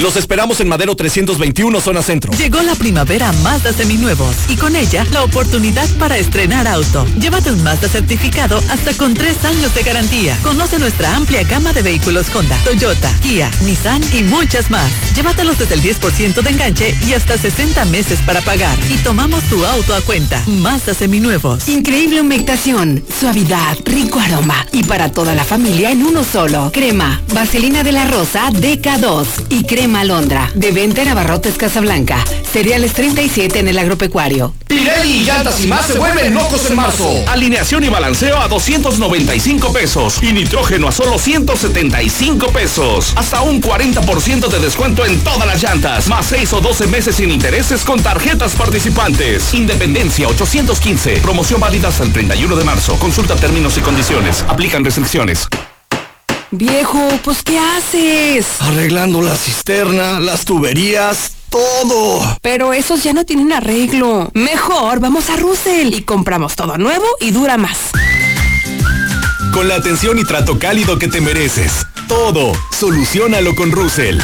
Los esperamos en Madero 321, zona centro. Llegó la primavera Mazda seminuevos y con ella la oportunidad para estrenar auto. Llévate un Mazda certificado hasta con tres años de garantía. Conoce nuestra amplia gama de vehículos Honda, Toyota, Kia, Nissan y muchas más. Llévatelos desde el 10% de enganche y hasta 60 meses para pagar. Y tomamos tu auto a cuenta. Mazda seminuevos. Increíble humectación, suavidad, rico aroma. Y para toda la familia en uno solo. Crema, vaselina de la rosa DK2 y crema alondra. De venta en Abarrotes Casablanca. Cereales 37 en el agropecuario. Pirelli y llantas y más se vuelven locos en marzo. Alineación y balanceo a 295 pesos y nitrógeno a solo 175 pesos. Hasta un 40% de descuento en todas las llantas, más 6 o 12 meses sin intereses con tarjetas participantes. Independencia 815. Promoción válida hasta el 31 de marzo. Consulta términos y condiciones. Aplican restricciones. Viejo, pues ¿qué haces? Arreglando la cisterna, las tuberías, todo. Pero esos ya no tienen arreglo. Mejor vamos a Russell y compramos todo nuevo y dura más. Con la atención y trato cálido que te mereces. Todo. Solucionalo con Russell.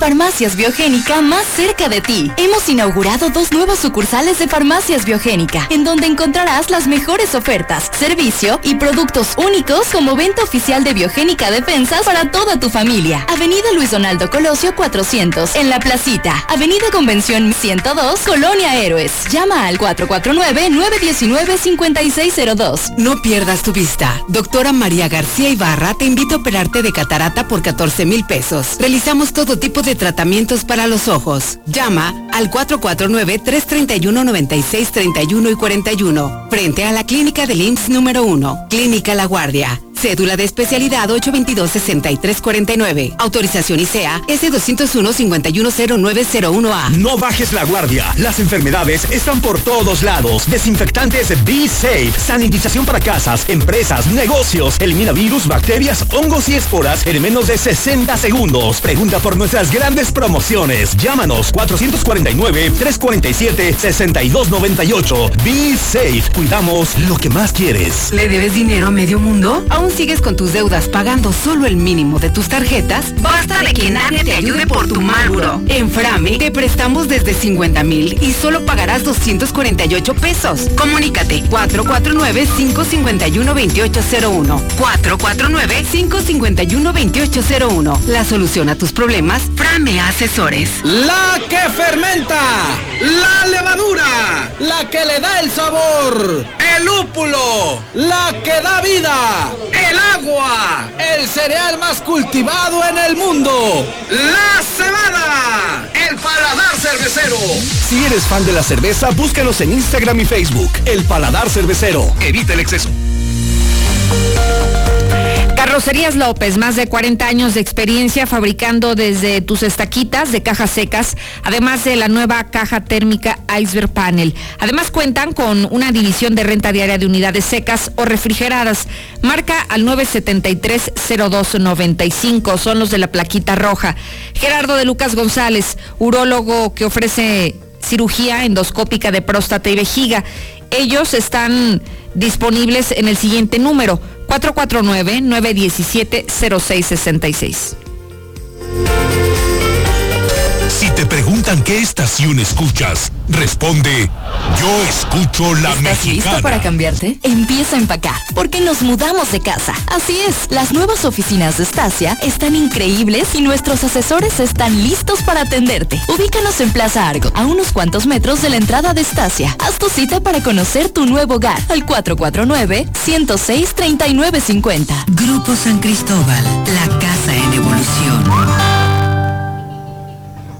Farmacias Biogénica más cerca de ti. Hemos inaugurado dos nuevas sucursales de Farmacias Biogénica, en donde encontrarás las mejores ofertas, servicio y productos únicos como venta oficial de Biogénica Defensas para toda tu familia. Avenida Luis Donaldo Colosio 400, en La Placita. Avenida Convención 102, Colonia Héroes. Llama al 449-919-5602. No pierdas tu vista. Doctora María García Ibarra te invita a operarte de catarata por 14 mil pesos. Realizamos todo tipo de tratamientos para los ojos. Llama al 449-331-9631 y 41, frente a la clínica del IMSS número 1, Clínica La Guardia. Cédula de especialidad 822-6349. Autorización ICEA S201-510901A. No bajes la guardia. Las enfermedades están por todos lados. Desinfectantes Be Safe. Sanitización para casas, empresas, negocios. Elimina virus, bacterias, hongos y esporas en menos de 60 segundos. Pregunta por nuestras grandes promociones. Llámanos 449-347-6298. Be Safe. Cuidamos lo que más quieres. ¿Le debes dinero a medio mundo? ¿Aún sigues con tus deudas pagando solo el mínimo de tus tarjetas? Basta de que nadie te ayude por tu Malburo. En Frame te prestamos desde 50 mil y solo pagarás 248 pesos. Comunícate 449-551-2801. 449-551-2801. La solución a tus problemas, Frame Asesores. La que fermenta, la levadura, la que le da el sabor, el lúpulo, la que da vida, el cereal más cultivado en el mundo, la cebada, el paladar cervecero. Si eres fan de la cerveza, búscanos en Instagram y Facebook. El Paladar Cervecero. Evita el exceso. Carrocerías López, más de 40 años de experiencia fabricando desde tus estaquitas de cajas secas, además de la nueva caja térmica Iceberg Panel. Además cuentan con una división de renta diaria de unidades secas o refrigeradas. Marca al 973-0295, son los de la plaquita roja. Gerardo de Lucas González, urólogo que ofrece cirugía endoscópica de próstata y vejiga. Ellos están disponibles en el siguiente número 449-917-0666. Si te preguntan qué estación escuchas, responde, yo escucho la ¿Estás mexicana. listo para cambiarte? Empieza a empacar, porque nos mudamos de casa. Así es, las nuevas oficinas de Stasia están increíbles y nuestros asesores están listos para atenderte. Ubícanos en Plaza Argo, a unos cuantos metros de la entrada de Stasia. Haz tu cita para conocer tu nuevo hogar al 449-106-3950. Grupo San Cristóbal, la casa en evolución.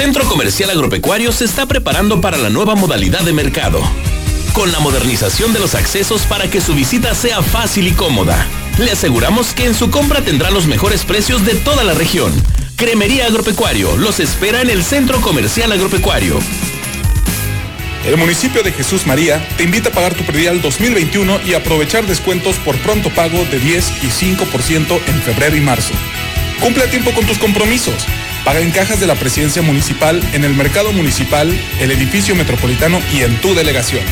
Centro Comercial Agropecuario se está preparando para la nueva modalidad de mercado, con la modernización de los accesos para que su visita sea fácil y cómoda. Le aseguramos que en su compra tendrá los mejores precios de toda la región. Cremería Agropecuario los espera en el Centro Comercial Agropecuario. El municipio de Jesús María te invita a pagar tu predial 2021 y aprovechar descuentos por pronto pago de 10 y 5% en febrero y marzo. Cumple a tiempo con tus compromisos. Paga en cajas de la presidencia municipal, en el mercado municipal, el edificio metropolitano y en tu delegación.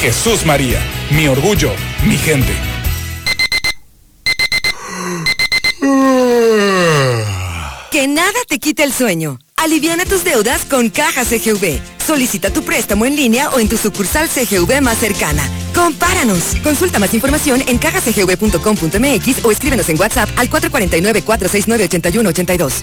Jesús María, mi orgullo, mi gente. Que nada te quite el sueño. Aliviana tus deudas con Caja CGV. Solicita tu préstamo en línea o en tu sucursal CGV más cercana. Compáranos. Consulta más información en cajacgv.com.mx o escríbenos en WhatsApp al 449-469-8182.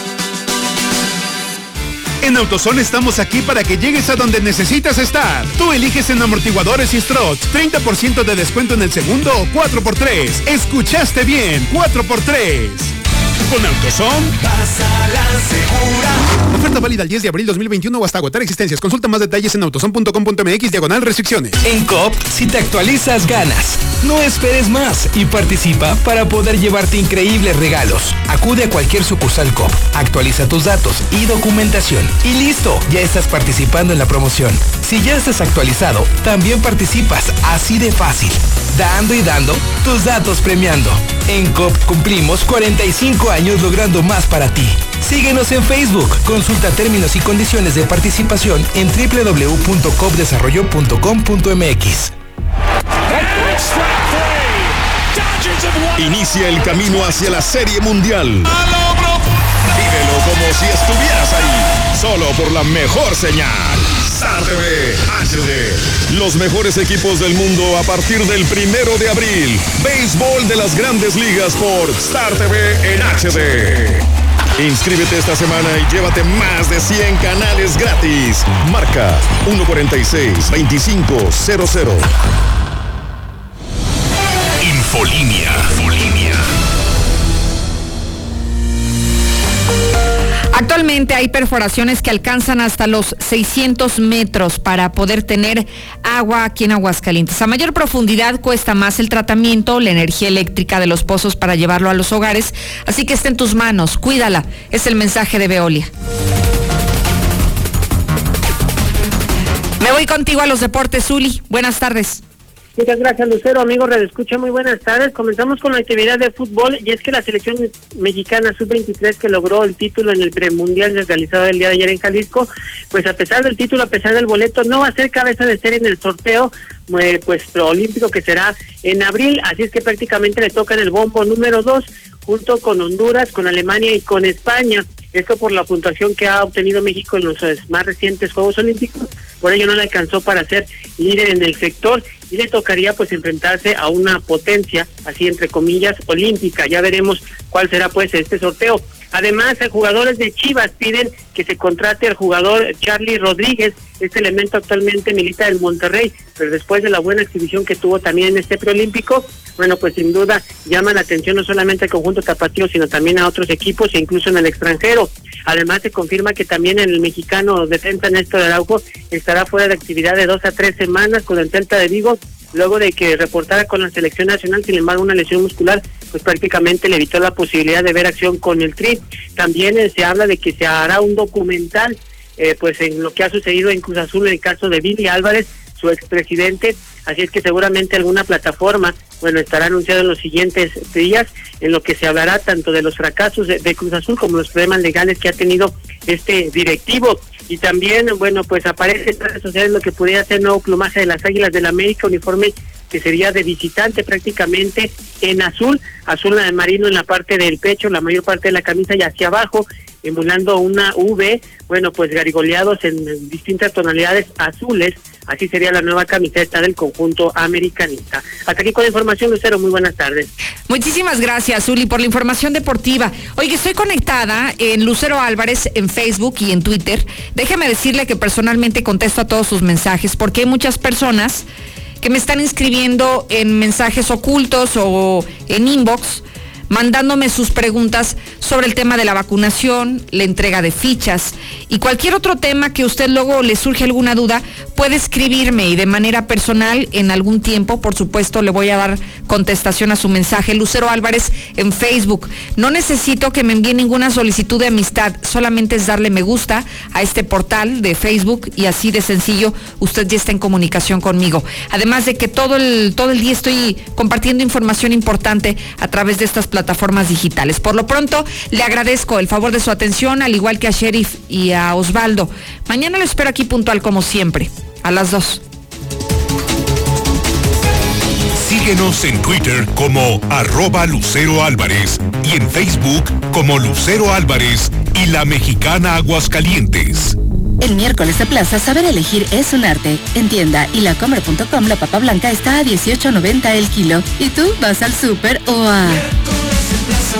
En AutoZone estamos aquí para que llegues a donde necesitas estar. Tú eliges en amortiguadores y struts 30% de descuento en el segundo o 4x3. Escuchaste bien, 4x3. Con AutoZone. Oferta válida el 10 de abril 2021 o hasta agotar existencias. Consulta más detalles en autozone.com.mx diagonal restricciones. En COP, si te actualizas, ganas. No esperes más y participa para poder llevarte increíbles regalos. Acude a cualquier sucursal COP, actualiza tus datos y documentación y listo, ya estás participando en la promoción. Si ya estás actualizado, también participas así de fácil. Dando y dando, tus datos premiando. En COP cumplimos 45 años logrando más para ti. Síguenos en Facebook. Consulta términos y condiciones de participación en www.copdesarrollo.com.mx. Inicia el camino hacia la Serie Mundial. Vívelo como si estuvieras ahí, solo por la mejor señal. Star TV HD. Los mejores equipos del mundo a partir del primero de abril. Béisbol de las grandes ligas por Star TV en HD. Inscríbete esta semana y llévate más de 100 canales gratis. Marca 146-2500. Infolinia. Infolinia. Actualmente hay perforaciones que alcanzan hasta los 600 metros para poder tener agua aquí en Aguascalientes. A mayor profundidad cuesta más el tratamiento, la energía eléctrica de los pozos para llevarlo a los hogares, así que está en tus manos, cuídala. Es el mensaje de Veolia. Me voy contigo a los deportes, Zuli. Buenas tardes. Muchas gracias, Lucero. Amigos, Radio Escucha, muy buenas tardes. Comenzamos con la actividad de fútbol y es que la selección mexicana sub-23 que logró el título en el premundial realizado el día de ayer en Jalisco, pues a pesar del título, a pesar del boleto, no va a ser cabeza de serie en el sorteo eh, pues olímpico que será en abril, así es que prácticamente le toca en el bombo número dos junto con Honduras, con Alemania y con España. Esto por la puntuación que ha obtenido México en los eh, más recientes Juegos Olímpicos, por ello no le alcanzó para ser líder en el sector y le tocaría pues enfrentarse a una potencia, así entre comillas, olímpica. Ya veremos cuál será pues este sorteo. Además, jugadores de Chivas piden que se contrate al jugador Charlie Rodríguez. Este elemento actualmente milita en Monterrey, pero después de la buena exhibición que tuvo también en este preolímpico, bueno, pues sin duda llama la atención no solamente al conjunto tapatío, sino también a otros equipos e incluso en el extranjero. Además, se confirma que también el mexicano defensa Néstor Araujo estará fuera de actividad de dos a tres semanas con el Celta de Vigo luego de que reportara con la selección nacional, sin embargo una lesión muscular pues prácticamente le evitó la posibilidad de ver acción con el Tri. También eh, se habla de que se hará un documental eh, pues en lo que ha sucedido en Cruz Azul en el caso de Billy Álvarez, su expresidente, así es que seguramente alguna plataforma, bueno, estará anunciado en los siguientes días, en lo que se hablará tanto de los fracasos de, de Cruz Azul como los problemas legales que ha tenido este directivo. Y también, bueno, pues aparece en redes sociales lo que podría ser nuevo plumaje de las Águilas del América, uniforme que sería de visitante prácticamente en azul, azul marino en la parte del pecho, la mayor parte de la camisa y hacia abajo, emulando una V, bueno, pues garigoleados en distintas tonalidades azules, así sería la nueva camiseta del conjunto americanista. Hasta aquí con la información, Lucero, muy buenas tardes. Muchísimas gracias, Zuli, por la información deportiva. Oye, estoy conectada en Lucero Álvarez en Facebook y en Twitter. Déjeme decirle que personalmente contesto a todos sus mensajes porque hay muchas personas que me están inscribiendo en mensajes ocultos o en inbox mandándome sus preguntas sobre el tema de la vacunación, la entrega de fichas y cualquier otro tema que usted luego le surge alguna duda, puede escribirme y de manera personal en algún tiempo, por supuesto, le voy a dar contestación a su mensaje. Lucero Álvarez en Facebook. No necesito que me envíe ninguna solicitud de amistad, solamente es darle me gusta a este portal de Facebook y así de sencillo usted ya está en comunicación conmigo. Además de que todo el, todo el día estoy compartiendo información importante a través de estas plataformas plataformas digitales. Por lo pronto, le agradezco el favor de su atención, al igual que a Sheriff y a Osvaldo. Mañana lo espero aquí puntual como siempre, a las dos. Síguenos en Twitter como arroba Lucero Álvarez y en Facebook como Lucero Álvarez y la mexicana Aguascalientes. El miércoles de plaza, saber elegir es un arte. En tienda y lacomer.com la papa blanca está a 18.90 el kilo. ¿Y tú vas al súper o a...?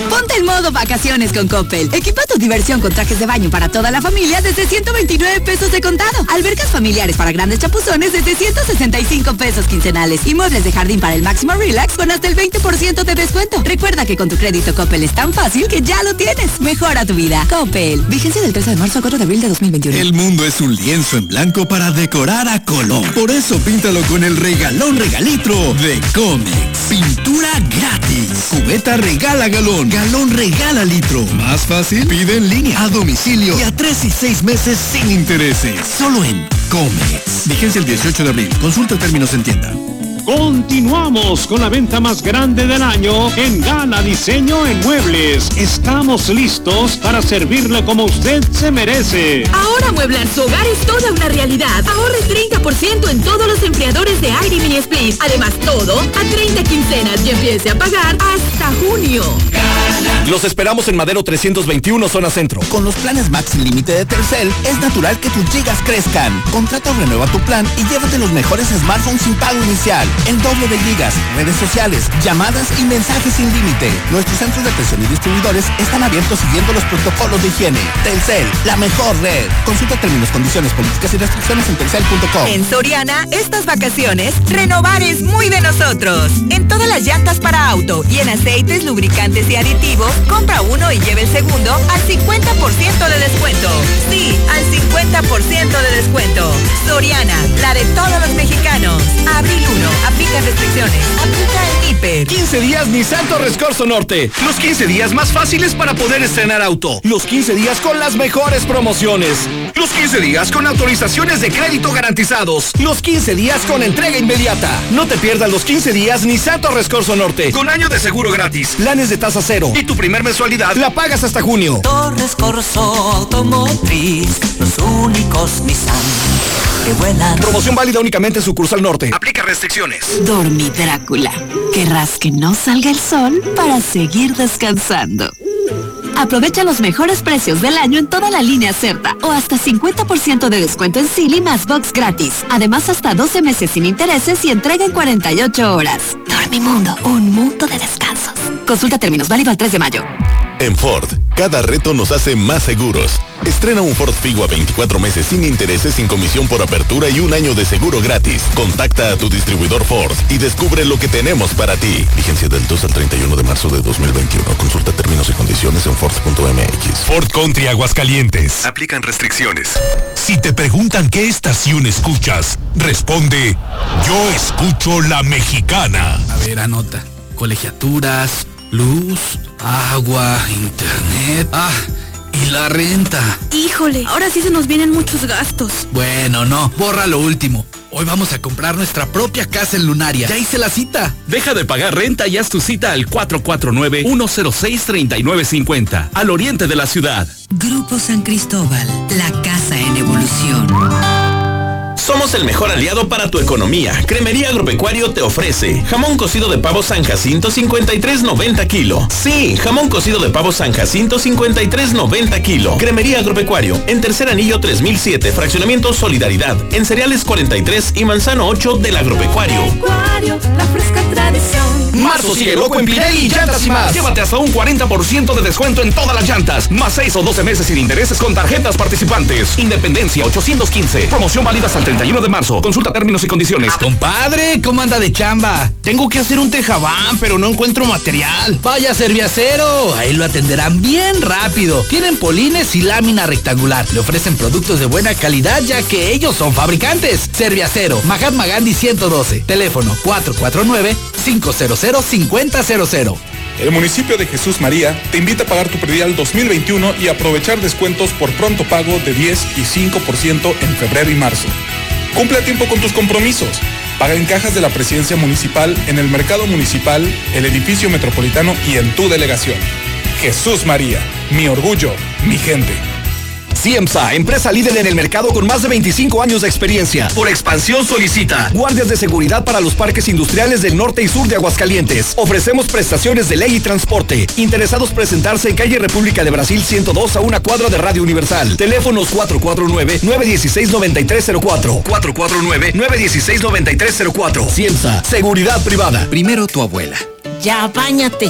Ponte en modo vacaciones con Coppel. Equipa tu diversión con trajes de baño para toda la familia desde 129 pesos de contado. Albercas familiares para grandes chapuzones desde 165 pesos quincenales. Y muebles de jardín para el máximo relax con hasta el 20% de descuento. Recuerda que con tu crédito Coppel es tan fácil que ya lo tienes. Mejora tu vida. Coppel. Vigencia del 13 de marzo a 4 de abril de 2021. El mundo es un lienzo en blanco para decorar a color. Por eso píntalo con el regalón regalitro de Comex. Pintura gratis. Cubeta regala galón. Galón regala litro. Más fácil, pide en línea, a domicilio y a tres y seis meses sin intereses. Solo en Comex. Vigencia el 18 de abril. Consulta términos en tienda. Continuamos con la venta más grande del año en Gala Diseño en Muebles. Estamos listos para servirle como usted se merece. Ahora mueblar su hogar es toda una realidad. Ahorre 30% en todos los enfriadores de aire mini split. Además, todo a 30 quincenas y empiece a pagar hasta junio. Los esperamos en Madero 321, zona centro. Con los planes Max sin límite de Telcel, es natural que tus gigas crezcan. Contrata o renueva tu plan y llévate los mejores smartphones sin pago inicial. El doble de gigas, redes sociales, llamadas y mensajes sin límite. Nuestros centros de atención y distribuidores están abiertos siguiendo los protocolos de higiene. Telcel, la mejor red. Consulta términos, condiciones, políticas y restricciones en telcel.com. En Soriana, estas vacaciones, renovar es muy de nosotros. En todas las llantas para auto y en aceites, lubricantes y aditivos, compra uno y lleve el segundo al 50% de descuento. Sí, al 50% de descuento. Soriana, la de todos los mexicanos. Abril 1, aplica restricciones. Aplica el hiper. 15 días Nissan Torres Corso Norte. Los 15 días más fáciles para poder estrenar auto. Los 15 días con las mejores promociones. Los 15 días con autorizaciones de crédito garantizados. Los 15 días con entrega inmediata. No te pierdas los 15 días Nissan Torres Corso Norte. Con año de seguro gratis. Planes de tasa cero. Y tu primer mensualidad la pagas hasta junio. Torres Corso Automotriz. Los únicos Nissan que vuelan. Promoción válida únicamente en sucursal norte. Aplica restricciones. Dormi Drácula. Querrás que no salga el sol para seguir descansando. Aprovecha los mejores precios del año en toda la línea Certa o hasta 50% de descuento en Silly más box gratis. Además, hasta 12 meses sin intereses y entrega en 48 horas. Dormimundo, un mundo de descansos. Consulta términos válido al 3 de mayo. En Ford, cada reto nos hace más seguros. Estrena un Ford Figo a 24 meses sin intereses, sin comisión por apertura y un año de seguro gratis. Contacta a tu distribuidor Ford y descubre lo que tenemos para ti. Vigencia del 2 al 31 de marzo de 2021. Consulta términos y condiciones en Ford.mx. Ford Country Aguascalientes. Aplican restricciones. Si te preguntan qué estación escuchas, responde, yo escucho la mexicana. A ver, anota. Colegiaturas, luz, agua, internet. Ah, y la renta. Híjole, ahora sí se nos vienen muchos gastos. Bueno, no, borra lo último. Hoy vamos a comprar nuestra propia casa en Lunaria. Ya hice la cita. Deja de pagar renta y haz tu cita al 449-106-3950, al oriente de la ciudad. Grupo San Cristóbal, la casa en evolución. Somos el mejor aliado para tu economía. Cremería Agropecuario te ofrece jamón cocido de pavo San Jacinto 53.90 kilo. Sí, jamón cocido de pavo San Jacinto 53.90 kilo. Cremería Agropecuario en Tercer Anillo 3007, Fraccionamiento Solidaridad, en Cereales 43 y Manzano 8 del Agropecuario. La fresca tradición. Marzo sigue loco en Pirelli y llantas y más. Llévate hasta un 40% de descuento en todas las llantas, más 6 o 12 meses sin intereses con tarjetas participantes. Independencia 815. Promoción válida hasta el 31 de marzo. Consulta términos y condiciones. Compadre, ¿cómo anda de chamba? Tengo que hacer un tejabán, pero no encuentro material. Vaya a Serviacero, ahí lo atenderán bien rápido. Tienen polines y lámina rectangular. Le ofrecen productos de buena calidad ya que ellos son fabricantes. Serviacero, Mahatma Gandhi 112. Teléfono 449 500 5000. El municipio de Jesús María te invita a pagar tu predial 2021 y aprovechar descuentos por pronto pago de 10 y 5% en febrero y marzo. Cumple a tiempo con tus compromisos. Paga en cajas de la presidencia municipal, en el mercado municipal, el edificio metropolitano y en tu delegación. Jesús María, mi orgullo, mi gente. CIEMSA, empresa líder en el mercado con más de 25 años de experiencia. Por expansión solicita guardias de seguridad para los parques industriales del norte y sur de Aguascalientes. Ofrecemos prestaciones de ley y transporte. Interesados presentarse en calle República de Brasil 102 a una cuadra de Radio Universal. Teléfonos 449-916-9304. 449-916-9304. CIEMSA, seguridad privada. Primero tu abuela. Ya, bañate.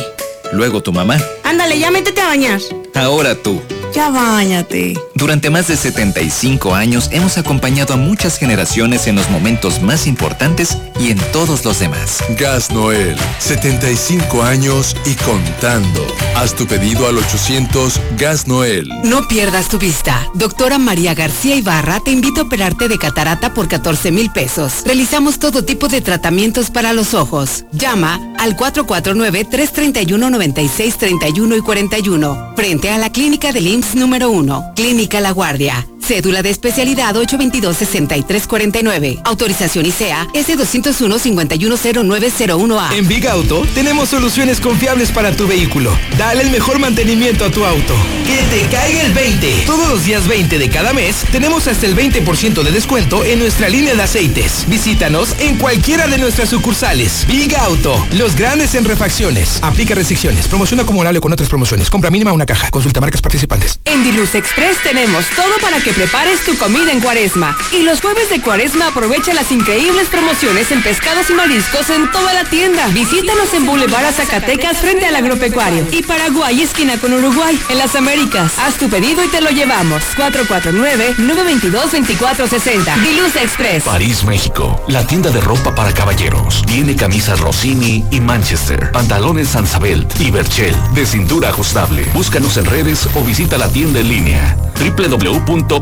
Luego tu mamá. Ándale, ya métete a bañar. Ahora tú. Ya bañate. Durante más de 75 años hemos acompañado a muchas generaciones en los momentos más importantes y en todos los demás. Gas Noel, 75 años y contando. Haz tu pedido al 800 Gas Noel. No pierdas tu vista. Doctora María García Ibarra te invita a operarte de catarata por 14 mil pesos. Realizamos todo tipo de tratamientos para los ojos. Llama al 449-331-9631 y 41. Frente a la clínica del IMSS número 1. Clínica La Guardia. Cédula de especialidad 822-6349. Autorización ICEA S201-510901A. En Big Auto tenemos soluciones confiables para tu vehículo. Dale el mejor mantenimiento a tu auto. Que te caiga el 20. Todos los días 20 de cada mes tenemos hasta el 20% de descuento en nuestra línea de aceites. Visítanos en cualquiera de nuestras sucursales. Big Auto, los grandes en refacciones. Aplica restricciones. Promoción acumulable con otras promociones. Compra mínima una caja. Consulta marcas participantes. En Diluz Express tenemos todo para que prepares tu comida en cuaresma. Y los jueves de cuaresma aprovecha las increíbles promociones en pescados y mariscos en toda la tienda. Visítanos en Boulevard Zacatecas frente al agropecuario. Y Paraguay, esquina con Uruguay, en las Américas. Haz tu pedido y te lo llevamos. 449-922-2460. Diluz Express. París, México. La tienda de ropa para caballeros. Tiene camisas Rossini y Manchester. Pantalones Sansabelt y Berchel. De cintura ajustable. Búscanos en redes o visita la tienda en línea.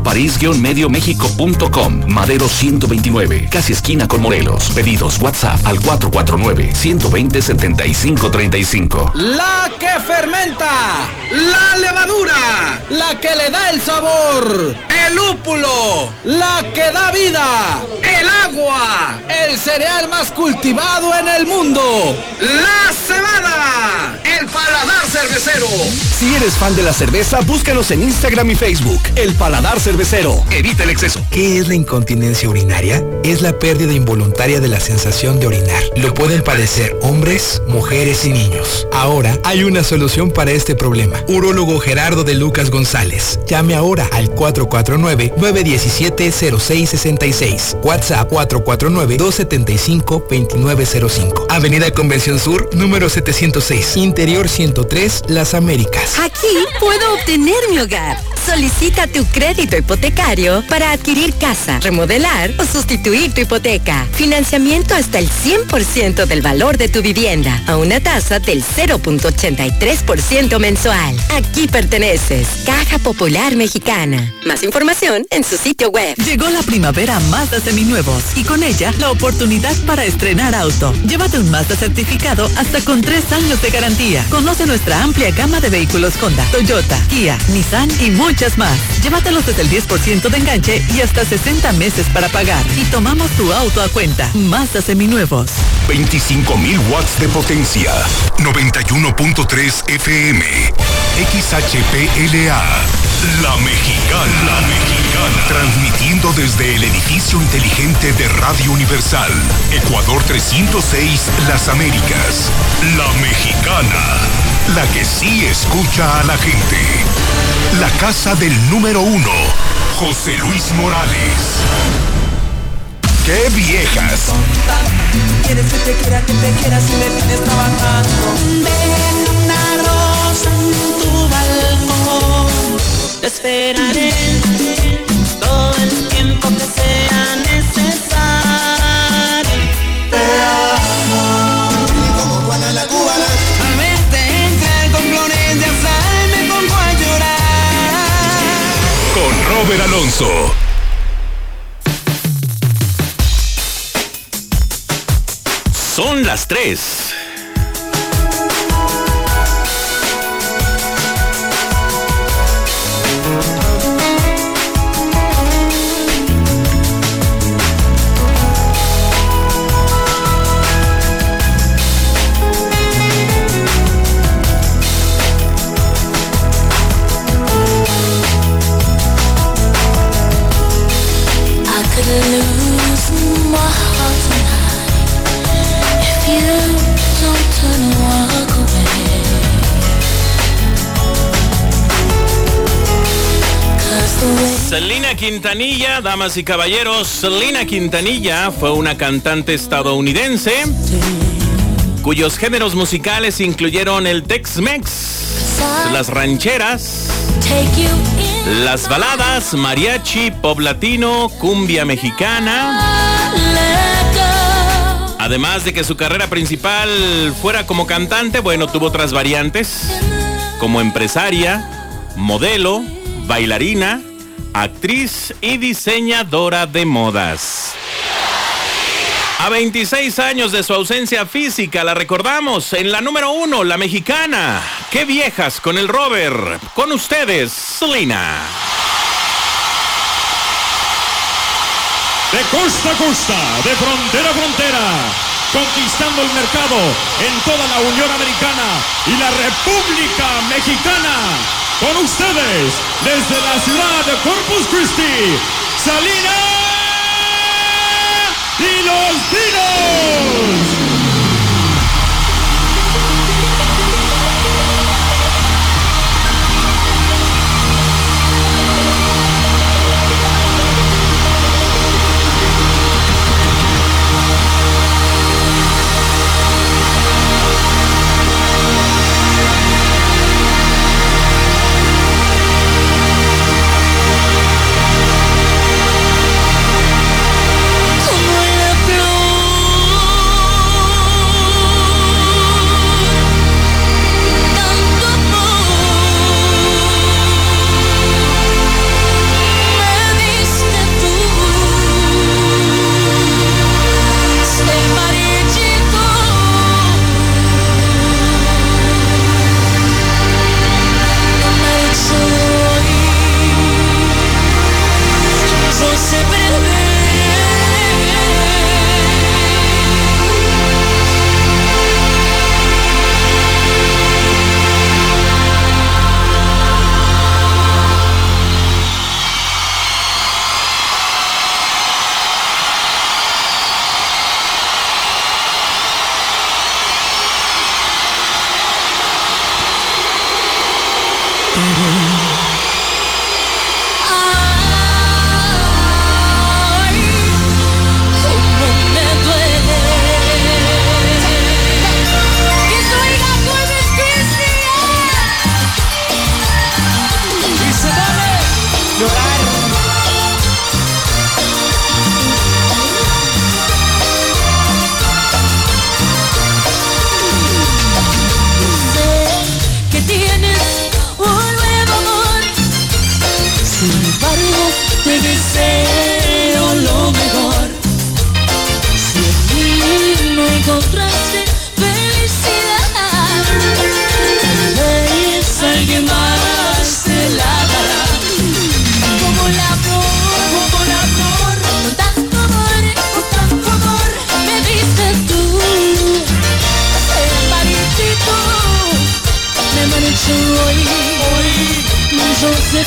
www.paris-mediomexico.com Madero 129. Casi esquina con Morelos. Pedidos WhatsApp al 449-120-7535. La que fermenta, la levadura, la que le da el sabor, el lúpulo, la que da vida, el agua, el cereal más cultivado en el mundo, la cebada, el paladar cervecero. Si eres fan de la cerveza, búscanos en Instagram y Facebook. El Paladar Cervecero. Evita el exceso. ¿Qué es la incontinencia urinaria? Es la pérdida involuntaria de la sensación de orinar. Lo pueden padecer hombres, mujeres y niños. Ahora hay una solución para este problema. Urólogo Gerardo de Lucas González. Llame ahora al 449-917-0666. WhatsApp 449-275-2905. Avenida Convención Sur, número 706. Interior 103, Las Américas. Aquí puedo obtener mi hogar. Solicita tu crédito hipotecario para adquirir casa, remodelar o sustituir tu hipoteca. Financiamiento hasta el 100% del valor de tu vivienda a una tasa del 0.83% mensual. Aquí perteneces. Caja Popular Mexicana. Más información en su sitio web. Llegó la primavera Mazda Seminuevos y con ella la oportunidad para estrenar auto. Llévate un Mazda certificado hasta con tres años de garantía. Conoce nuestra amplia gama de vehículos Honda, Toyota, Kia, Nissan y muchas más. Llévatelos desde el 10% de enganche y hasta 60 meses para pagar. Y tomamos tu auto a cuenta. Mazda Seminuevos. 25.000 watts de potencia. 91.3 FM. XHPLA. La Mexicana. La Mexicana. Transmitiendo desde el edificio inteligente de Radio Universal. Ecuador 306, Las Américas. La Mexicana. La que sí escucha a la gente. La casa del número uno. José Luis Morales. ¡Qué viejas! Quieres que te quiera, que te quiera si me tienes trabajando. Ven una rosa en tu balcón. Te esperaré todo el tiempo que sea necesario. Robert Alonso. Son las 3. Quintanilla, damas y caballeros, Selena Quintanilla fue una cantante estadounidense cuyos géneros musicales incluyeron el Tex-Mex, las rancheras, las baladas, mariachi, pop latino, cumbia mexicana. Además de que su carrera principal fuera como cantante, bueno, tuvo otras variantes, como empresaria, modelo, bailarina, actriz y diseñadora de modas. A 26 años de su ausencia física, la recordamos en la número uno, la mexicana. ¡Qué viejas con el Robert! Con ustedes, Selena. De costa a costa, de frontera a frontera, conquistando el mercado en toda la Unión Americana y la República Mexicana. Con ustedes, desde la ciudad de Corpus Christi, Salina y los Dinos.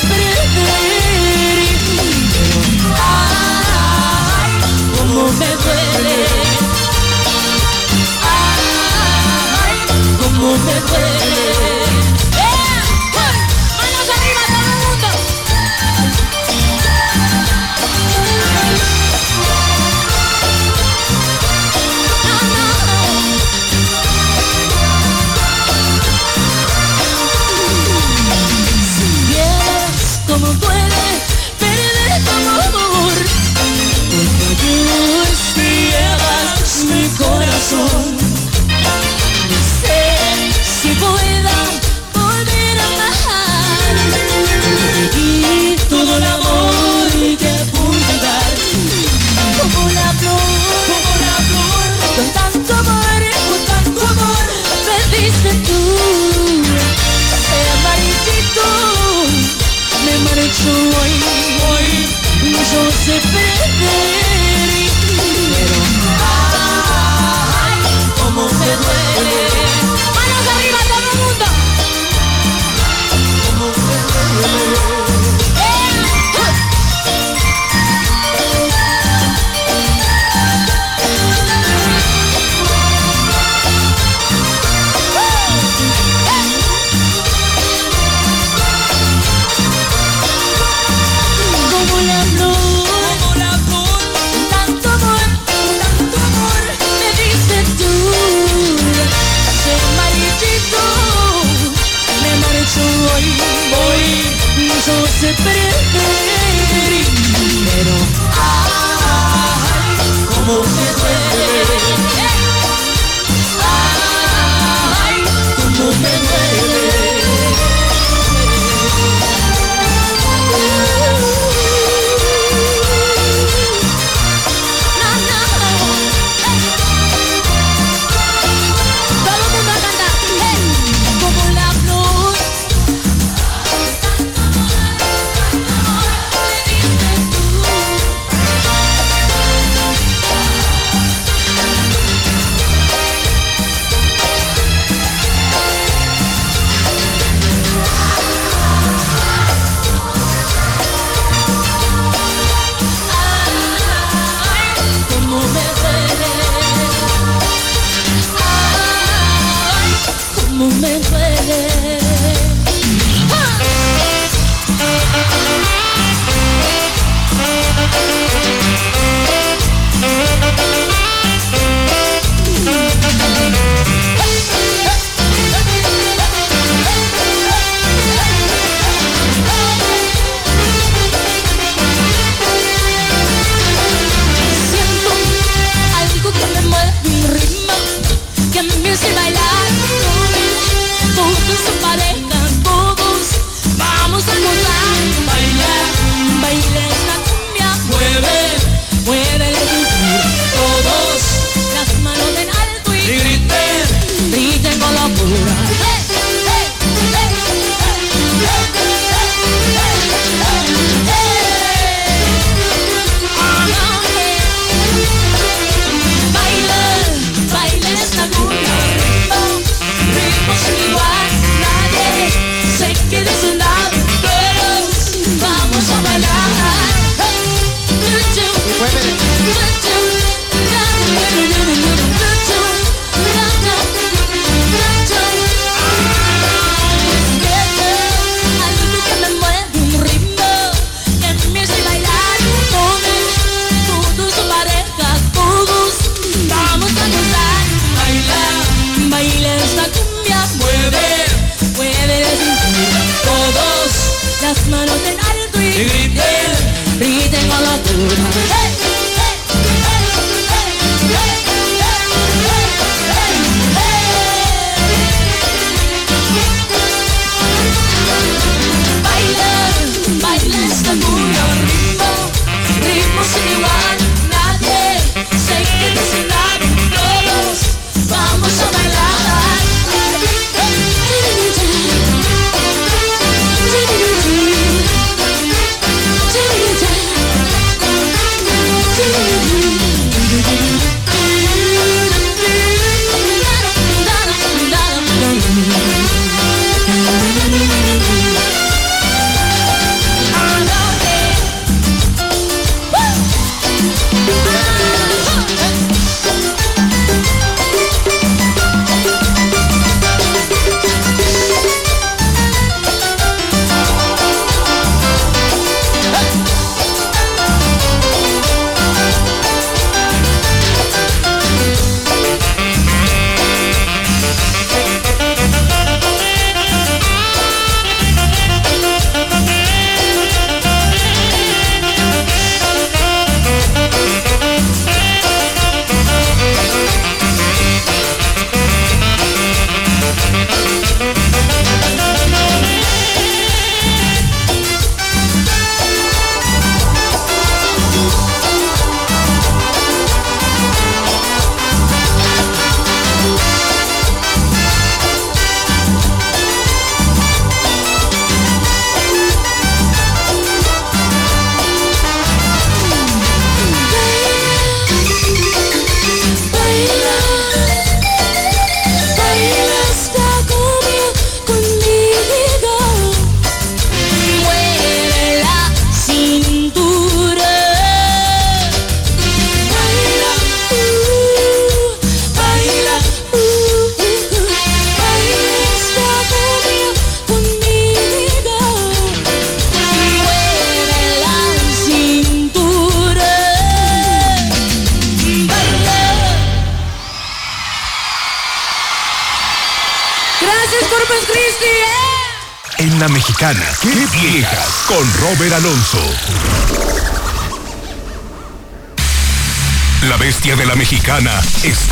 Yo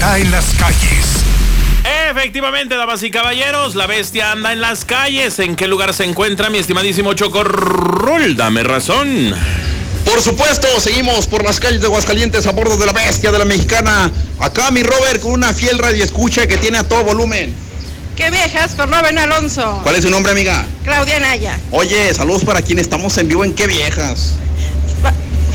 está en las calles. Efectivamente, damas y caballeros, la bestia anda en las calles. ¿En qué lugar se encuentra mi estimadísimo Chocorrol? Dame razón. Por supuesto, seguimos por las calles de Aguascalientes a bordo de la bestia de la mexicana. Acá mi Robert con una fiel radio escucha que tiene a todo volumen. ¡Qué viejas con Robin Alonso! ¿Cuál es su nombre, amiga? Claudia Naya. Oye, saludos para quien estamos en vivo en Qué Viejas.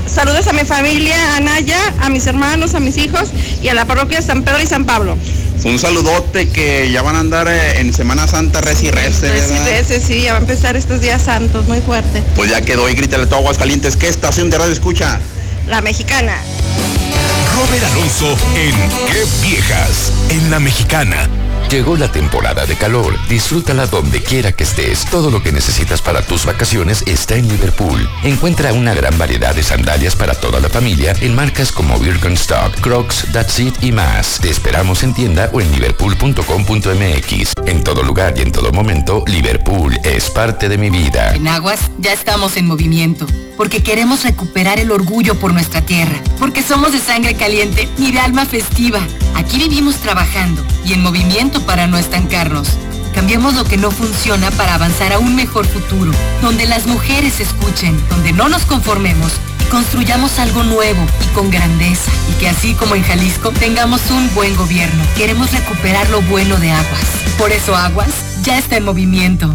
Saludos a mi familia, a Naya, a mis hermanos, a mis hijos y a la parroquia San Pedro y San Pablo. Un saludote que ya van a andar eh, en Semana Santa res y Pues sí, ¿verdad? ese sí, ya va a empezar estos días santos, muy fuerte. Pues ya quedó y grítale a todo Aguascalientes. ¿Qué estación de radio escucha? La mexicana. Robert Alonso en Qué viejas, en la mexicana. Llegó la temporada de calor. Disfrútala donde quiera que estés. Todo lo que necesitas para tus vacaciones está en Liverpool. Encuentra una gran variedad de sandalias para toda la familia en marcas como Birkenstock, Crocs, That's It y más. Te esperamos en tienda o en liverpool.com.mx. En todo lugar y en todo momento, Liverpool es parte de mi vida. En Aguas ya estamos en movimiento, porque queremos recuperar el orgullo por nuestra tierra, porque somos de sangre caliente y de alma festiva. Aquí vivimos trabajando y en movimiento para no estancarnos. Cambiemos lo que no funciona para avanzar a un mejor futuro, donde las mujeres escuchen, donde no nos conformemos y construyamos algo nuevo y con grandeza. Y que así como en Jalisco tengamos un buen gobierno. Queremos recuperar lo bueno de Aguas. Por eso Aguas ya está en movimiento.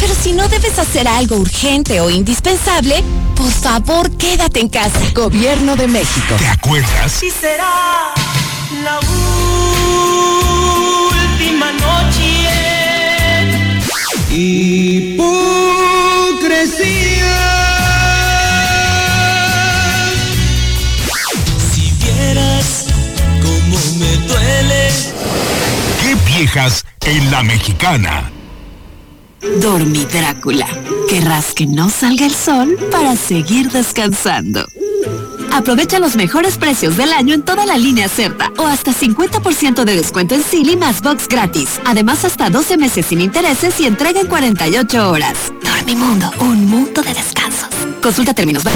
Pero si no debes hacer algo urgente o indispensable, por favor quédate en casa. Gobierno de México. ¿Te acuerdas? Y será la última noche. Hipocresía. Si vieras cómo me duele. ¿Qué viejas en la mexicana? Dormi Drácula. Querrás que no salga el sol para seguir descansando. Aprovecha los mejores precios del año en toda la línea Certa o hasta 50% de descuento en Silly más box gratis. Además, hasta 12 meses sin intereses y entrega en 48 horas. Dormimundo, un mundo de descansos. Consulta términos.